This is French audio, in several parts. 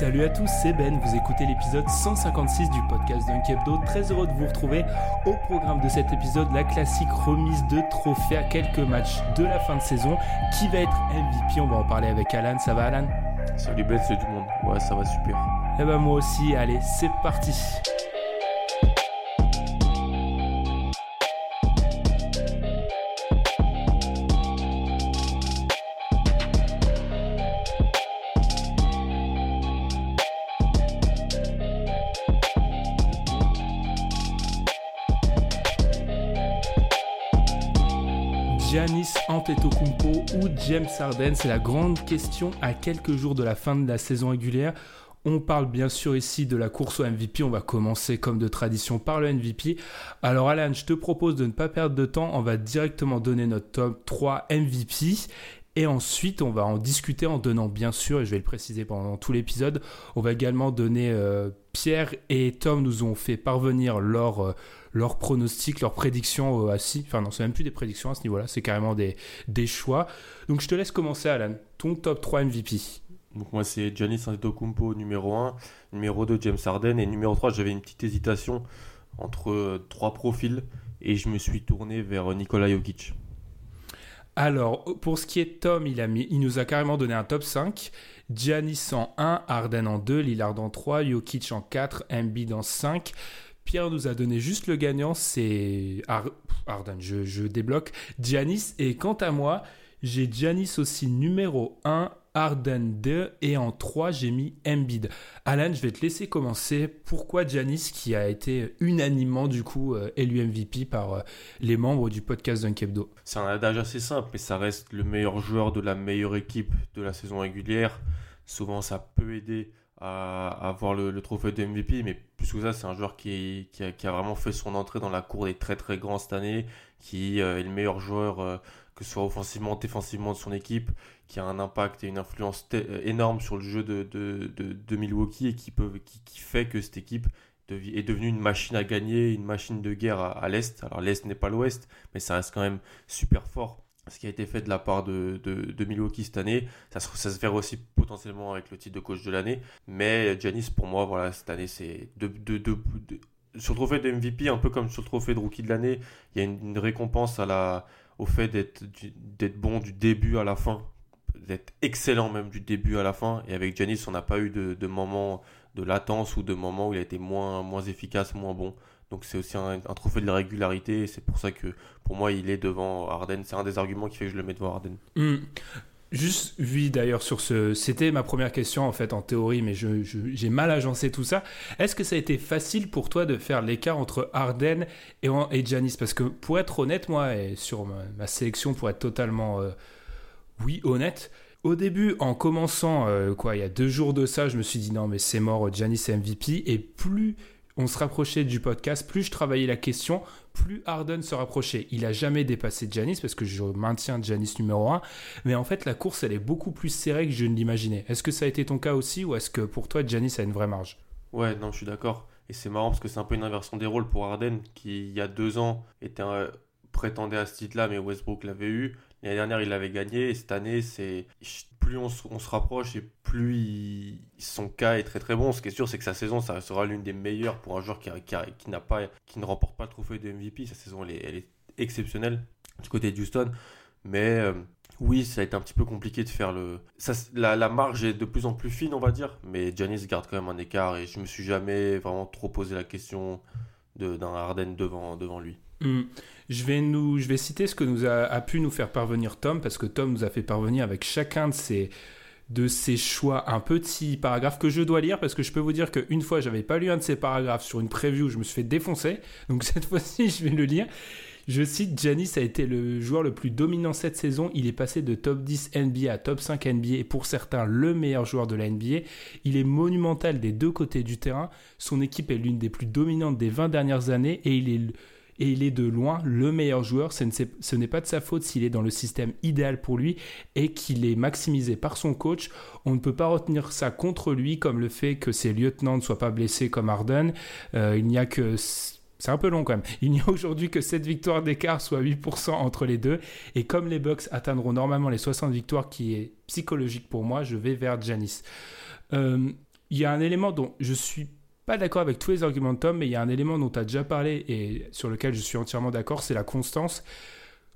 Salut à tous, c'est Ben, vous écoutez l'épisode 156 du podcast Dunk Hebdo. Très heureux de vous retrouver au programme de cet épisode, la classique remise de trophée à quelques matchs de la fin de saison. Qui va être MVP On va en parler avec Alan. Ça va Alan? Salut Ben, salut tout le monde. Ouais, ça va super. Eh ben moi aussi, allez, c'est parti. Antetokounmpo ou James Harden C'est la grande question à quelques jours de la fin de la saison régulière. On parle bien sûr ici de la course au MVP. On va commencer comme de tradition par le MVP. Alors Alan, je te propose de ne pas perdre de temps. On va directement donner notre top 3 MVP. Et ensuite, on va en discuter en donnant, bien sûr, et je vais le préciser pendant tout l'épisode, on va également donner, euh, Pierre et Tom nous ont fait parvenir leur, euh, leurs pronostics, leurs prédictions euh, assis. Enfin, non, c'est même plus des prédictions à ce niveau-là, c'est carrément des, des choix. Donc, je te laisse commencer, Alan. Ton top 3 MVP. Donc moi c'est Giannis Antetokounmpo numéro 1, numéro 2 James Harden et numéro 3 j'avais une petite hésitation entre euh, trois profils et je me suis tourné vers Nikola Jokic. Alors, pour ce qui est Tom, il, a mis, il nous a carrément donné un top 5. Giannis en 1, Harden en 2, Lillard en 3, Jokic en 4, Embiid en 5. Pierre nous a donné juste le gagnant, c'est Harden, je, je débloque. Giannis, et quant à moi, j'ai Giannis aussi numéro 1, Harden 2, et en 3, j'ai mis Embiid. Alan, je vais te laisser commencer. Pourquoi Giannis, qui a été unanimement, du coup, euh, élu MVP par euh, les membres du podcast Dunk Hebdo? C'est un adage assez simple mais ça reste le meilleur joueur de la meilleure équipe de la saison régulière. Souvent ça peut aider à avoir le, trophée de MVP mais plus que ça c'est un joueur qui, a, vraiment fait son entrée dans la cour des très très grands cette année, qui euh, est le meilleur joueur que ce soit offensivement, défensivement de son équipe, qui a un impact et une influence euh, énorme sur le jeu de, de, de, Milwaukee et qui, peut, qui, qui fait que cette équipe est devenue une machine à gagner, une machine de guerre à, l'Est. Alors l'Est n'est pas l'Ouest, mais ça reste quand même super fort. Ce qui a été fait de la part de, de, Milwaukee cette année, ça se, ça se verra aussi potentiellement avec le titre de coach de l'année. Mais Giannis, pour moi, voilà, cette année, c'est de, sur le trophée de MVP, un peu comme sur le trophée de rookie de l'année, il y a une, récompense à la, au fait d'être bon du début à la fin, d'être excellent même du début à la fin. Et avec Giannis, on n'a pas eu de, de moments de latence ou de moments où il a été moins, moins efficace, moins bon. Donc c'est aussi un, trophée de la régularité c'est pour ça que pour moi il est devant Harden. C'est un des arguments qui fait que je le mets devant Harden. Hmm. Juste, oui, d'ailleurs, sur ce. C'était ma première question, en fait, en théorie, mais j'ai mal agencé tout ça. Est-ce que ça a été facile pour toi de faire l'écart entre Harden et, et Giannis? Parce que, pour être honnête, moi, et sur ma, ma sélection, pour être totalement. euh, oui, honnête. Au début, en commençant, euh, quoi, il y a deux jours de ça, je me suis dit non, mais c'est mort, Giannis MVP. Et plus on se rapprochait du podcast, plus je travaillais la question, plus Harden se rapprochait. Il a jamais dépassé Giannis parce que je maintiens Giannis numéro 1. Mais en fait, la course, elle est beaucoup plus serrée que je ne l'imaginais. Est-ce que ça a été ton cas aussi ou est-ce que pour toi, Giannis a une vraie marge? Ouais, non, je suis d'accord. Et c'est marrant parce que c'est un peu une inversion des rôles pour Harden qui, il y a deux ans, était un- prétendait à ce titre-là, mais Westbrook l'avait eu. L'année dernière, il l'avait gagné. Et cette année, c'est plus on se, on se rapproche et plus son cas est très très bon. Ce qui est sûr, c'est que sa saison, ça sera l'une des meilleures pour un joueur qui, qui, qui n'a pas, qui ne remporte pas le trophée de MVP. Sa saison, elle est, elle est exceptionnelle du côté de Houston. Mais euh, oui, ça a été un petit peu compliqué de faire le. La, la marge est de plus en plus fine, on va dire. Mais Giannis garde quand même un écart et je me suis jamais vraiment trop posé la question d'un Harden devant, devant lui. Hmm. Je vais, citer ce que nous a, pu nous faire parvenir Tom, parce que Tom nous a fait parvenir avec chacun de ses, ses choix. Un petit paragraphe que je dois lire parce que je peux vous dire qu'une fois, j'avais pas lu un de ces paragraphes sur une preview, je me suis fait défoncer. Donc cette fois-ci, je vais le lire. Je cite, Janis a été le joueur le plus dominant cette saison. Il est passé de top 10 NBA à top 5 NBA et pour certains le meilleur joueur de la NBA. Il est monumental des deux côtés du terrain. Son équipe est l'une des plus dominantes des 20 dernières années et il est et il est de loin le meilleur joueur. Ce n'est pas de sa faute s'il est dans le système idéal pour lui et qu'il est maximisé par son coach. On ne peut pas retenir ça contre lui comme le fait que ses lieutenants ne soient pas blessés comme Arden. Euh, il n'y a que c'est un peu long quand même. Il n'y a aujourd'hui que 7 victoires d'écart, soit 8% entre les deux. Et comme les Bucks atteindront normalement les 60 victoires, qui est psychologique pour moi, je vais vers Janis. Euh, il y a un élément dont je suis pas d'accord avec tous les arguments de Tom, mais il y a un élément dont tu as déjà parlé et sur lequel je suis entièrement d'accord, c'est la constance.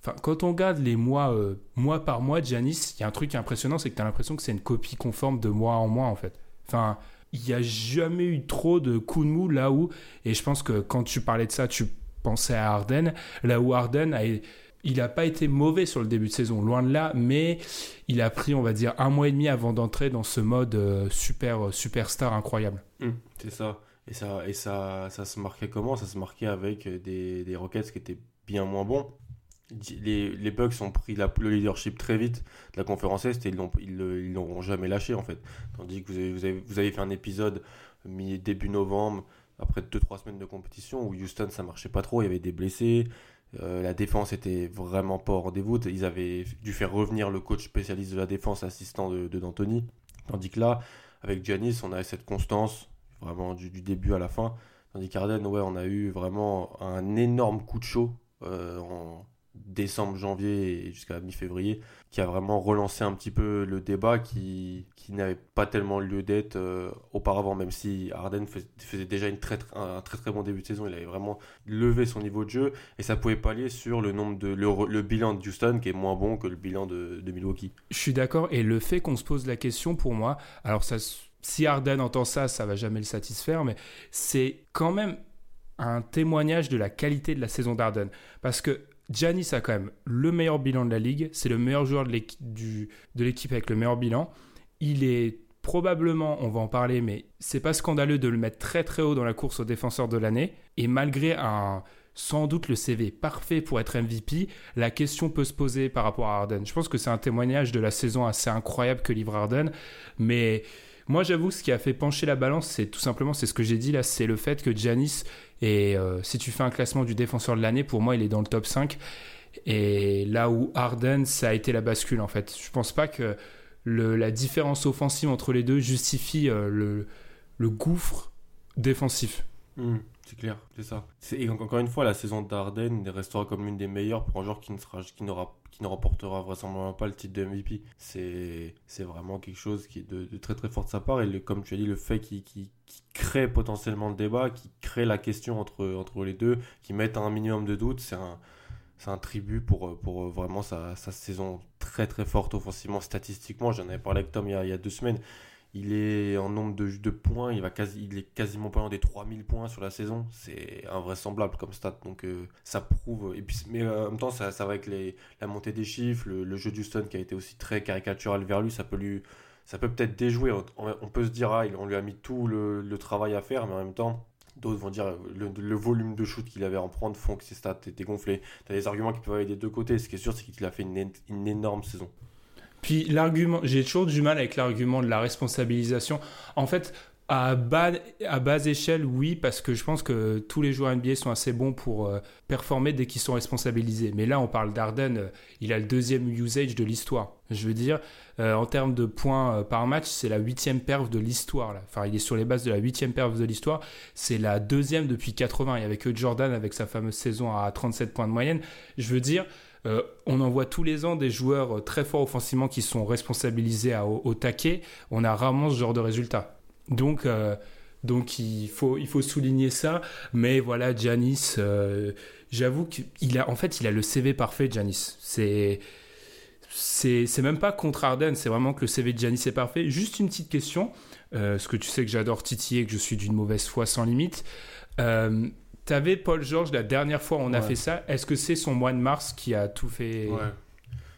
Enfin, quand on regarde les mois, euh, mois par mois Janis, il y a un truc impressionnant, c'est que tu as l'impression que c'est une copie conforme de mois en mois en fait. Enfin, il n'y a jamais eu trop de coups de mou là où, et je pense que quand tu parlais de ça, tu pensais à Arden, là où Arden a, il n'a pas été mauvais sur le début de saison, loin de là, mais il a pris, on va dire, un mois et demi avant d'entrer dans ce mode euh, super, euh, superstar incroyable. Mmh, c'est ça. Et ça, et ça, ça se marquait comment? Ça se marquait avec des, des Rockets qui étaient bien moins bons les, les Bucks ont pris la, le leadership très vite de la conférence Est et ils ne l'ont jamais lâché en fait. Tandis que vous avez, vous avez, vous avez fait un épisode mi début novembre, après 2-3 semaines de compétition, où Houston ça marchait pas trop, il y avait des blessés, euh, la défense était vraiment pas au rendez-vous. Ils avaient dû faire revenir le coach spécialiste de la défense, assistant de, D'Antoni. Tandis que là, avec Giannis, on avait cette constance vraiment du, début à la fin. Tandis qu'Arden, ouais, on a eu vraiment un énorme coup de chaud euh, en, décembre, janvier et jusqu'à mi-février, qui a vraiment relancé un petit peu le débat qui, qui n'avait pas tellement lieu d'être euh, auparavant, même si Arden faisait déjà une très, un très très bon début de saison, il avait vraiment levé son niveau de jeu et ça pouvait pallier sur le nombre de le, bilan de Houston qui est moins bon que le bilan de, de Milwaukee. Je suis d'accord et le fait qu'on se pose la question pour moi, alors ça, si Arden entend ça, ça va jamais le satisfaire, mais c'est quand même un témoignage de la qualité de la saison d'Arden parce que Giannis a quand même le meilleur bilan de la ligue. C'est le meilleur joueur de l'équipe avec le meilleur bilan. Il est probablement, on va en parler, mais c'est pas scandaleux de le mettre très très haut dans la course aux défenseurs de l'année. Et malgré un sans doute le CV parfait pour être MVP, la question peut se poser par rapport à Harden. Je pense que c'est un témoignage de la saison assez incroyable que livre Harden, mais moi, j'avoue, ce qui a fait pencher la balance, c'est tout simplement, c'est ce que j'ai dit là, c'est le fait que Giannis, et euh, si tu fais un classement du défenseur de l'année, pour moi, il est dans le top 5. Et là où Harden, ça a été la bascule, en fait. Je pense pas que la différence offensive entre les deux justifie euh, le, gouffre défensif. Hmm, c'est clair, c'est ça. Et encore une fois, la saison d'Arden restera comme l'une des meilleures pour un joueur qui n'aura qui ne remportera vraisemblablement pas le titre de MVP. C'est, vraiment quelque chose qui est de, très très fort de sa part. Et comme tu as dit, le fait qu'il, crée potentiellement le débat, qui crée la question entre, entre les deux, qui mette un minimum de doute, c'est un, un tribut pour, pour vraiment sa, sa, saison très très forte offensivement, statistiquement. J'en avais parlé avec Tom il y a deux semaines. Il est en nombre de, points, il, va quasi, il est quasiment pas loin des 3000 points sur la saison. C'est invraisemblable comme stat. Donc euh, ça prouve. Et puis, mais euh, en même temps, ça, ça va avec la montée des chiffres, le, jeu d'Houston qui a été aussi très caricatural vers lui. Ça peut lui. Ça peut peut-être déjouer. On, peut se dire, ah, on lui a mis tout le, travail à faire, mais en même temps, D'autres vont dire le, volume de shoot qu'il avait à en prendre font que ses stats étaient gonflés. Tu as des arguments qui peuvent aller des deux côtés. Ce qui est sûr, c'est qu'il a fait une énorme saison. Puis l'argument, j'ai toujours du mal avec l'argument de la responsabilisation. En fait, à bas, à base échelle, oui, parce que je pense que tous les joueurs NBA sont assez bons pour euh, performer dès qu'ils sont responsabilisés. Mais là, on parle d'Arden, euh, il a le deuxième usage de l'histoire. Je veux dire, euh, en termes de points par match, c'est la huitième perf de l'histoire. Enfin, il est sur les bases de la huitième perf de l'histoire. C'est la deuxième depuis 80. Il n'y avait que Jordan avec sa fameuse saison à 37 points de moyenne. Je veux dire, euh, on en voit tous les ans des joueurs euh, très forts offensivement qui sont responsabilisés au, taquet. On a rarement ce genre de résultat. Donc, euh, donc il, faut, il faut souligner ça. Mais voilà, Janis, j'avoue qu'il a, en fait, il a le CV parfait, Janis. C'est. C'est même pas contre Arden, c'est vraiment que le CV de Janis est parfait. Juste une petite question, parce que tu sais que j'adore titiller, que je suis d'une mauvaise foi sans limite. T'avais Paul George la dernière fois on a fait ça. Est-ce que c'est son mois de mars qui a tout fait? Ouais.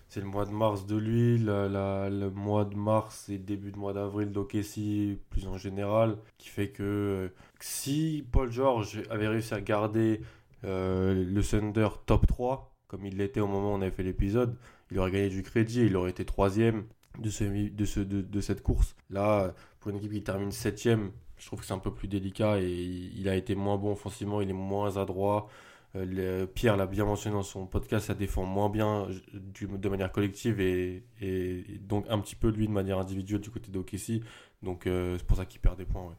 c'est le mois de mars de lui, le mois de mars et début de mois d'avril d'Okessi, plus en général, qui fait que euh, si Paul George avait réussi à garder euh, le Thunder top 3, comme il l'était au moment où on avait fait l'épisode, il aurait gagné du crédit, il aurait été troisième de, ce, de, ce, de, cette course. Là, pour une équipe qui termine septième, je trouve que c'est un peu plus délicat et il a été moins bon offensivement, il est moins adroit. Euh, Pierre l'a bien mentionné dans son podcast, ça défend moins bien de manière collective et, donc un petit peu lui de manière individuelle du côté d'Okessi. Donc euh, c'est pour ça qu'il perd des points.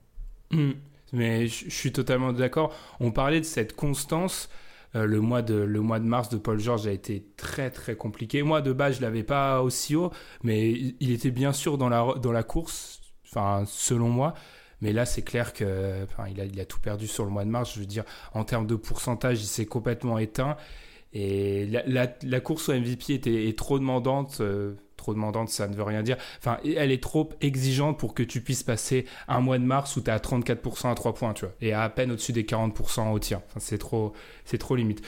Hmm. Mais je suis totalement d'accord. On parlait de cette constance. Euh, le, mois de, le mois de mars de Paul George a été très très compliqué. Moi de base je l'avais pas aussi haut, mais il était bien sûr dans la, dans la course, enfin selon moi. Mais là, c'est clair que, a, il a tout perdu sur le mois de mars. Je veux dire, en termes de pourcentage, il s'est complètement éteint. Et la, course au MVP était, est trop demandante. Euh, trop demandante, ça ne veut rien dire. Enfin, elle est trop exigeante pour que tu puisses passer un mois de mars où tu es à 34% à 3 points, tu vois, et à peine au-dessus des 40% au tir. Enfin, c'est trop, c'est trop limite.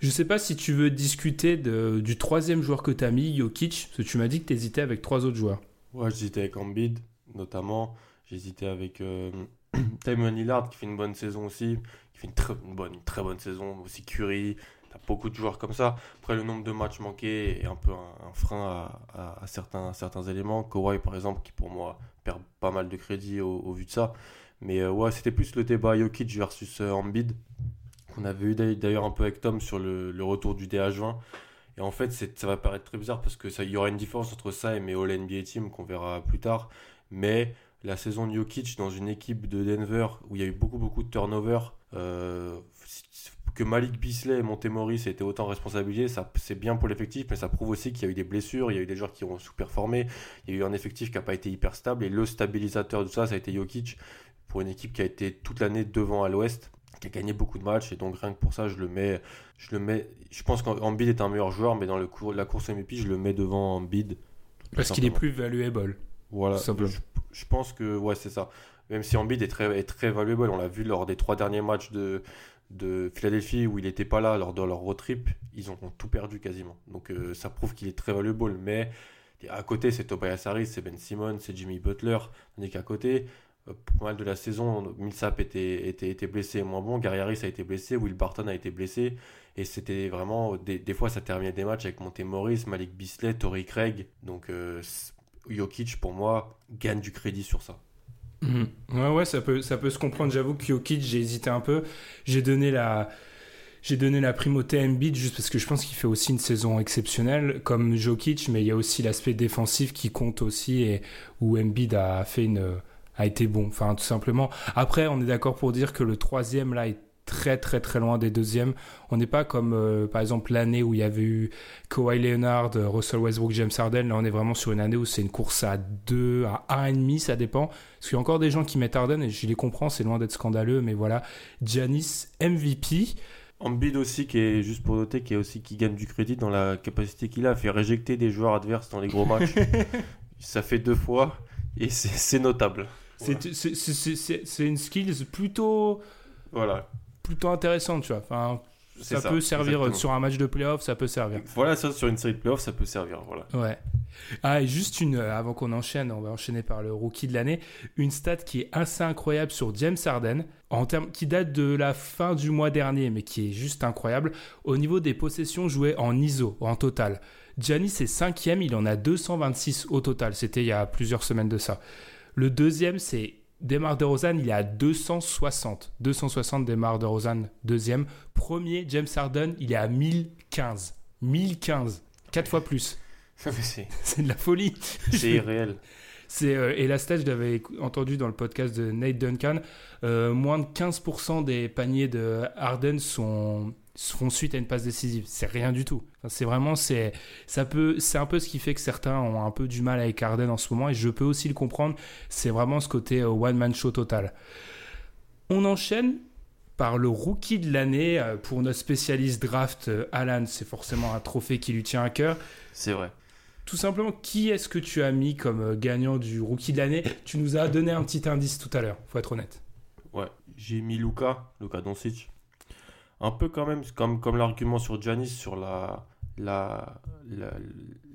Je sais pas si tu veux discuter du troisième joueur que tu as mis, Jokic, parce que tu m'as dit que tu hésitais avec trois autres joueurs. Ouais, j'hésitais avec Embiid, notamment. J'hésitais avec euh, Timon Lillard qui fait une bonne saison aussi, qui fait une très bonne, très bonne saison. Aussi Curry, t'as beaucoup de joueurs comme ça. Après, le nombre de matchs manqués est un peu un, frein à, certains, certains éléments. Kawhi, par exemple, qui pour moi perd pas mal de crédit au, vu de ça. Mais euh, ouais, c'était plus le débat Jokic versus euh, Embiid, qu'on avait eu d'ailleurs un peu avec Tom sur le, retour du DH20. Et en fait, ça va paraître très bizarre parce qu'il y aura une différence entre ça et mes All NBA Team qu'on verra plus tard. Mais la saison de Jokic dans une équipe de Denver où il y a eu beaucoup beaucoup de turnover, euh, que Malik Bisley et Montemoris étaient autant responsabilisés, ça c'est bien pour l'effectif, mais ça prouve aussi qu'il y a eu des blessures, il y a eu des joueurs qui ont sous-performé, il y a eu un effectif qui n'a pas été hyper stable, et le stabilisateur de ça, ça a été Jokic, pour une équipe qui a été toute l'année devant à l'ouest, qui a gagné beaucoup de matchs, et donc rien que pour ça, je le mets, je le mets, je pense qu'Ambid est un meilleur joueur, mais dans le cours, la course MVP, je le mets devant Ambid. Parce qu'il est plus valuable. Voilà, je pense que ouais, c'est ça. Même si Embiid est très, est très valuable, on l'a vu lors des trois derniers matchs de, de Philadelphie où il n'était pas là lors de leur road trip, ils ont tout perdu quasiment. Donc euh, ça prouve qu'il est très valuable. Mais à côté, c'est Tobias Harris, c'est Ben Simmons, c'est Jimmy Butler. Tandis qu'à côté, euh, pour mal de la saison, Millsap était, était, était blessé moins bon, Gary Harris a été blessé, Will Barton a été blessé. Et c'était vraiment, des, des, fois ça terminait des matchs avec Monte Morris, Malik Bisley, Tory Craig. Donc euh, Jokic, pour moi, gagne du crédit sur ça. Mhm. Ouais, ouais, ça peut, ça peut se comprendre. J'avoue que Jokic, j'ai hésité un peu. J'ai donné la, j'ai donné la primauté à Embiid juste parce que je pense qu'il fait aussi une saison exceptionnelle comme Jokic, mais il y a aussi l'aspect défensif qui compte aussi et où Embiid a fait une, a été bon. Enfin, tout simplement. Après, on est d'accord pour dire que le troisième là est très très très loin des deuxièmes. On n'est pas comme euh, par exemple l'année où il y avait eu Kawhi Leonard, euh, Russell Westbrook, James Harden. Là, on est vraiment sur une année où c'est une course à 2, à 1,5, ça dépend. Parce qu'il y a encore des gens qui mettent Harden et je les comprends, c'est loin d'être scandaleux, mais voilà. Giannis MVP. Embiid aussi, qui est juste pour noter, qui est aussi qui gagne du crédit dans la capacité qu'il a à faire réjecter des joueurs adverses dans les gros matchs. ça fait deux fois et c'est notable. C'est une skills plutôt. Voilà plutôt intéressante, tu vois. Enfin, ça, peut servir sur un match de playoff, ça peut servir. Voilà, ça, sur une série de playoff, ça peut servir. Voilà. Ouais. Ah, et juste une, euh, avant qu'on enchaîne, on va enchaîner par le rookie de l'année, une stat qui est assez incroyable sur James Harden, en termes, qui date de la fin du mois dernier, mais qui est juste incroyable, au niveau des possessions jouées en ISO, en total. Giannis est cinquième, il en a 226 au total, c'était il y a plusieurs semaines de ça. Le deuxième, c'est Demar DeRozan, il est à 260. 260 Demar DeRozan, deuxième. Premier, James Harden, il est à 1015. 1015. Quatre fois plus. c'est de la folie. C'est irréel. C'est, euh, et la je l'avais entendu dans le podcast de Nate Duncan, euh, moins de 15% des paniers de Harden sont, font suite à une passe décisive. C'est rien du tout. c'est vraiment, c'est, ça peut, c'est un peu ce qui fait que certains ont un peu du mal avec Harden en ce moment, et je peux aussi le comprendre. C'est vraiment ce côté euh, one-man show total. On enchaîne par le rookie de l'année euh, pour notre spécialiste draft, euh, Alan. C'est forcément un trophée qui lui tient à cœur. C'est vrai. Tout simplement, qui est-ce que tu as mis comme gagnant du rookie de l'année? Tu nous as donné un petit indice tout à l'heure, faut être honnête. Ouais, j'ai mis Luca, Luca Doncic un peu quand même comme, comme l'argument sur Janis sur la, la,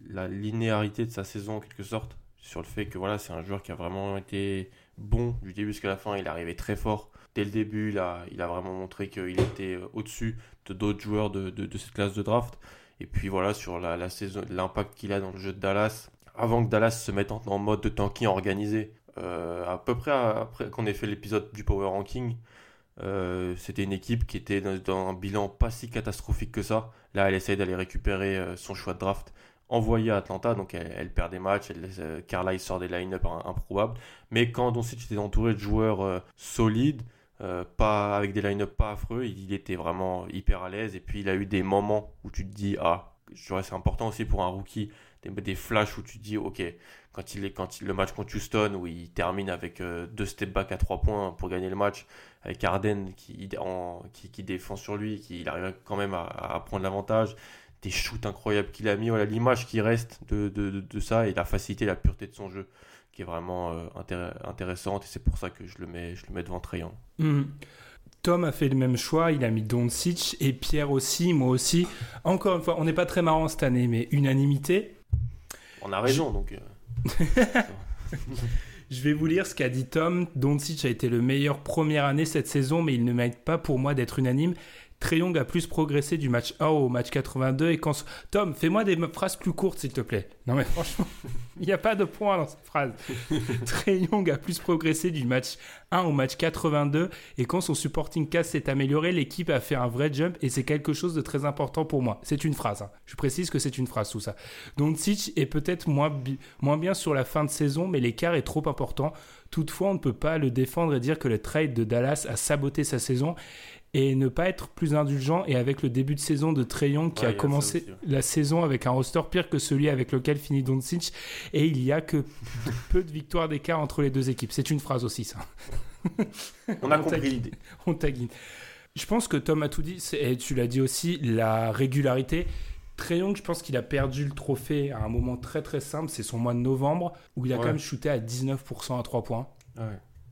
la linéarité de sa saison en quelque sorte, sur le fait que voilà, c'est un joueur qui a vraiment été bon du début jusqu'à la fin. Il est arrivé très fort. Dès le début, il a, il a vraiment montré qu'il était au-dessus de d'autres joueurs de, de, cette classe de draft. Et puis voilà, sur la, la saison, l'impact qu'il a dans le jeu de Dallas, avant que Dallas se mette en, mode de tanking organisé, euh, à peu près après qu'on ait fait l'épisode du Power Ranking, euh, c'était une équipe qui était dans, un bilan pas si catastrophique que ça. Là, elle essaye d'aller récupérer son choix de draft envoyé à Atlanta, donc elle, perd des matchs, elle, euh, Carlisle sort des line-up improbables. Mais quand Doncic était entouré de joueurs euh, solides, euh, pas avec des line-up pas affreux, il, était vraiment hyper à l'aise. Et puis il a eu des moments où tu te dis, ah, c'est important aussi pour un rookie, des, des, flashs où tu dis, ok, quand il est quand le match contre Houston où il termine avec deux step back à trois points pour gagner le match, avec Arden qui, défend sur lui, qui arrive quand même à, prendre l'avantage des shoots incroyables qu'il a mis. Voilà, l'image qui reste de, ça et la facilité, la pureté de son jeu qui est vraiment euh, intéressante et c'est pour ça que je le mets, je le mets devant Trayan. Hmm. Tom a fait le même choix, il a mis Doncic et Pierre aussi, moi aussi. Encore une fois, on n'est pas très marrant cette année, mais unanimité. On a raison, donc. Euh. Je vais vous lire ce qu'a dit Tom. Doncic a été le meilleur première année cette saison, mais il ne mérite pas pour moi d'être unanime. Young a plus progressé du match 1 au match 82 et quand... Tom, fais-moi des phrases plus courtes s'il te plaît. Non mais franchement, il n'y a pas de point dans cette phrase. Trey Young a plus progressé du match 1 au match 82 et quand son supporting cast s'est amélioré, l'équipe a fait un vrai jump et c'est quelque chose de très important pour moi. C'est une phrase. Hein. Je précise que c'est une phrase tout ça. Doncic est peut-être moins, moins bien sur la fin de saison mais l'écart est trop important. Toutefois, on ne peut pas le défendre et dire que le trade de Dallas a saboté sa saison et ne pas être plus indulgent. Et avec le début de saison de Trayon qui a commencé la saison avec un roster pire que celui avec lequel finit Doncic, et il y a que peu de victoires d'écart entre les deux équipes. C'est une phrase aussi, ça. On a compris l'idée. On taguine. Je pense que Tom a tout dit, et tu l'as dit aussi, la régularité. Trayon, je pense qu'il a perdu le trophée à un moment très très simple, c'est son mois de novembre, où il a quand même shooté à 19% à 3 points.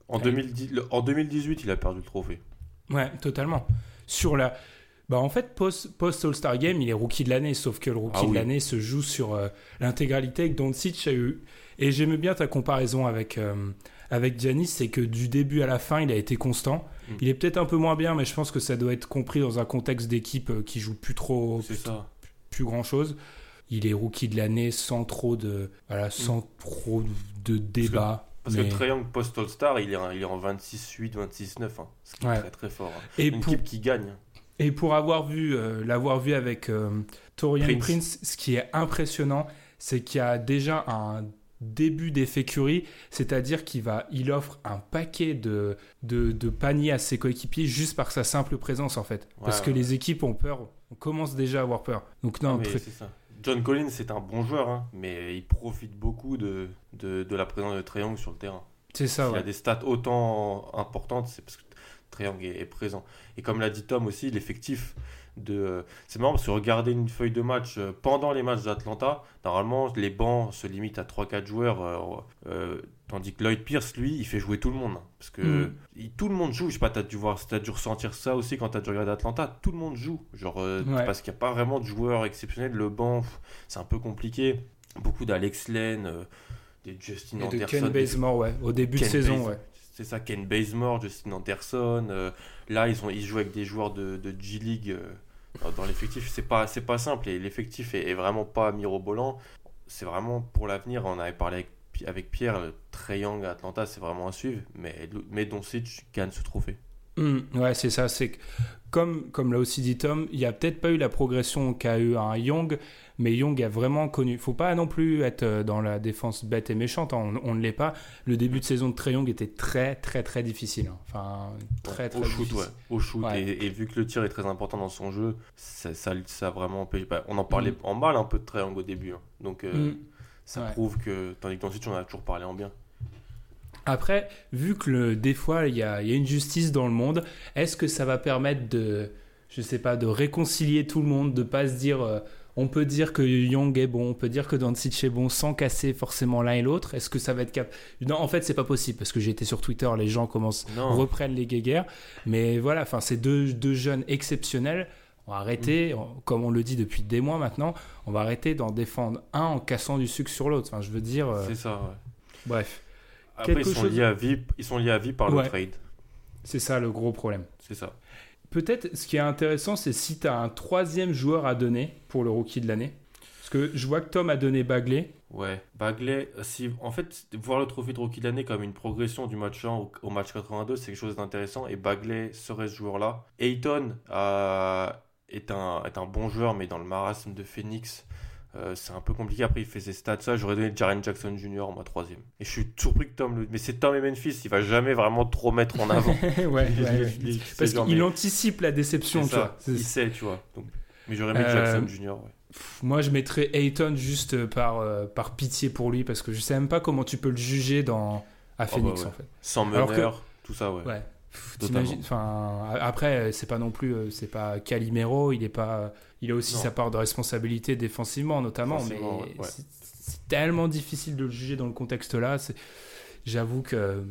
En, 2010, en 2018, il a perdu le trophée. Ouais, totalement. Sur la. Bah en fait, post, post All-Star Game, il est rookie de l'année, sauf que le rookie ah de l'année se joue sur euh, l'intégralité que Doncic a eu. Et j'aime bien ta comparaison avec, euh, avec Giannis, c'est que du début à la fin, il a été constant. Mm. Il est peut-être un peu moins bien, mais je pense que ça doit être compris dans un contexte d'équipe euh, qui joue plus trop, plus, plus, grand chose. Il est rookie de l'année sans trop de, voilà, mm. sans trop de débat. Parce que Triangle post All-Star, il, est, il est en 26-8, 26-9. Hein, ce qui est très très fort. Hein. Et Une pour... équipe qui gagne. Et pour avoir vu, euh, l'avoir vu avec euh, Torian Prince. ce qui est impressionnant, c'est qu'il y a déjà un début d'effet Curry, c'est-à-dire qu'il va, il offre un paquet de, de, de, paniers à ses coéquipiers juste par sa simple présence en fait. Parce que les équipes ont peur, on commence déjà à avoir peur. Donc non, très... ça. John Collins, c'est un bon joueur, hein, mais il profite beaucoup de, de, la présence de Triangle sur le terrain. C'est ça, Il a des stats autant importantes, c'est parce que Triangle est, présent. Et comme l'a dit Tom aussi, l'effectif de. C'est marrant parce que regarder une feuille de match euh, pendant les matchs d'Atlanta, normalement, les bancs se limitent à 3-4 joueurs. Euh, euh, Tandis que Lloyd Pierce, lui, il fait jouer tout le monde. Parce que mm. tout le monde joue. Je sais pas, t'as dû voir, as dû ressentir ça aussi quand t'as dû regarder Atlanta. Tout le monde joue. Genre, euh, parce qu'il n'y a pas vraiment de joueurs exceptionnels. Le banc, c'est un peu compliqué. Beaucoup d'Alex Lane, euh, des Justin Et Anderson. De Ken Bazemore, ouais. Au début de saison, ouais. C'est ça, Ken Bazemore, Justin Anderson. Euh, là, ils, ont, ils jouent avec des joueurs de, G-League dans l'effectif. C'est pas, pas simple. Et l'effectif est, vraiment pas mirobolant. C'est vraiment pour l'avenir. On avait parlé avec Pierre, Young à Atlanta, c'est vraiment à suivre, mais, mais Doncic gagne ce trophée. Hmm, ouais, c'est ça. C'est comme, comme l'a aussi dit Tom, il n'y a peut-être pas eu la progression qu'a eu un Young, mais Young a vraiment connu. faut pas non plus être euh, dans la défense bête et méchante, hein, on, ne l'est pas. Le début de saison de Trey Young était très, très, très difficile. Hein. Enfin, très, très au shoot, difficile. Au shoot, et, vu que le tir est très important dans son jeu, ça, ça, vraiment. Bah, on en parlait hmm. en mal un peu de Trey Young au début. Hein. Donc. Euh, hmm. Ça prouve que, tandis que ensuite on a toujours parlé en bien. Après, vu que le, des fois il y a, y a, une justice dans le monde, est-ce que ça va permettre de, je sais pas, de réconcilier tout le monde, de pas se dire, euh, on peut dire que Young est bon, on peut dire que Doncic est bon, sans casser forcément l'un et l'autre? Est-ce que ça va être cap? Non, en fait, c'est pas possible parce que j'ai été sur Twitter, les gens commencent, reprennent les guéguerres. Mais voilà, enfin, c'est deux, deux jeunes exceptionnels On va arrêter, comme on le dit depuis des mois maintenant, on va arrêter d'en défendre un en cassant du sucre sur l'autre. Enfin, je veux dire. C'est ça, ouais. Bref. Après, ils sont, liés à vie, ils sont liés à vie par le trade. C'est ça le gros problème. C'est ça. Peut-être ce qui est intéressant, c'est si tu as un troisième joueur à donner pour le rookie de l'année. Parce que je vois que Tom a donné Bagley. Ouais, Bagley, si, en fait, voir le trophée de rookie de l'année comme une progression du match 1 au, match 82, c'est quelque chose d'intéressant. Et Bagley serait ce joueur-là. Ayton est, un, est un bon joueur, mais dans le marasme de Phoenix, euh, c'est un peu compliqué. Après, il fait ses stats. Ça, j'aurais donné Jaren Jackson Jr. en ma troisième. Et je suis surpris que Tom le. Mais c'est Tom et Memphis. Il va jamais vraiment trop mettre en avant. ouais, Parce qu'il anticipe la déception, tu vois. Il sait, tu vois. Mais j'aurais mis Jackson euh, Jr. Moi, je mettrais Ayton juste par, euh, par pitié pour lui. Parce que je sais même pas comment tu peux le juger dans... à oh, Phoenix, bah en fait. Sans meneur, tout ça, ouais. Ouais. Enfin, après, c'est pas non plus, c'est pas Calimero, il est pas, il a aussi sa part de responsabilité défensivement, notamment. mais c'est tellement difficile de le juger dans le contexte là. J'avoue que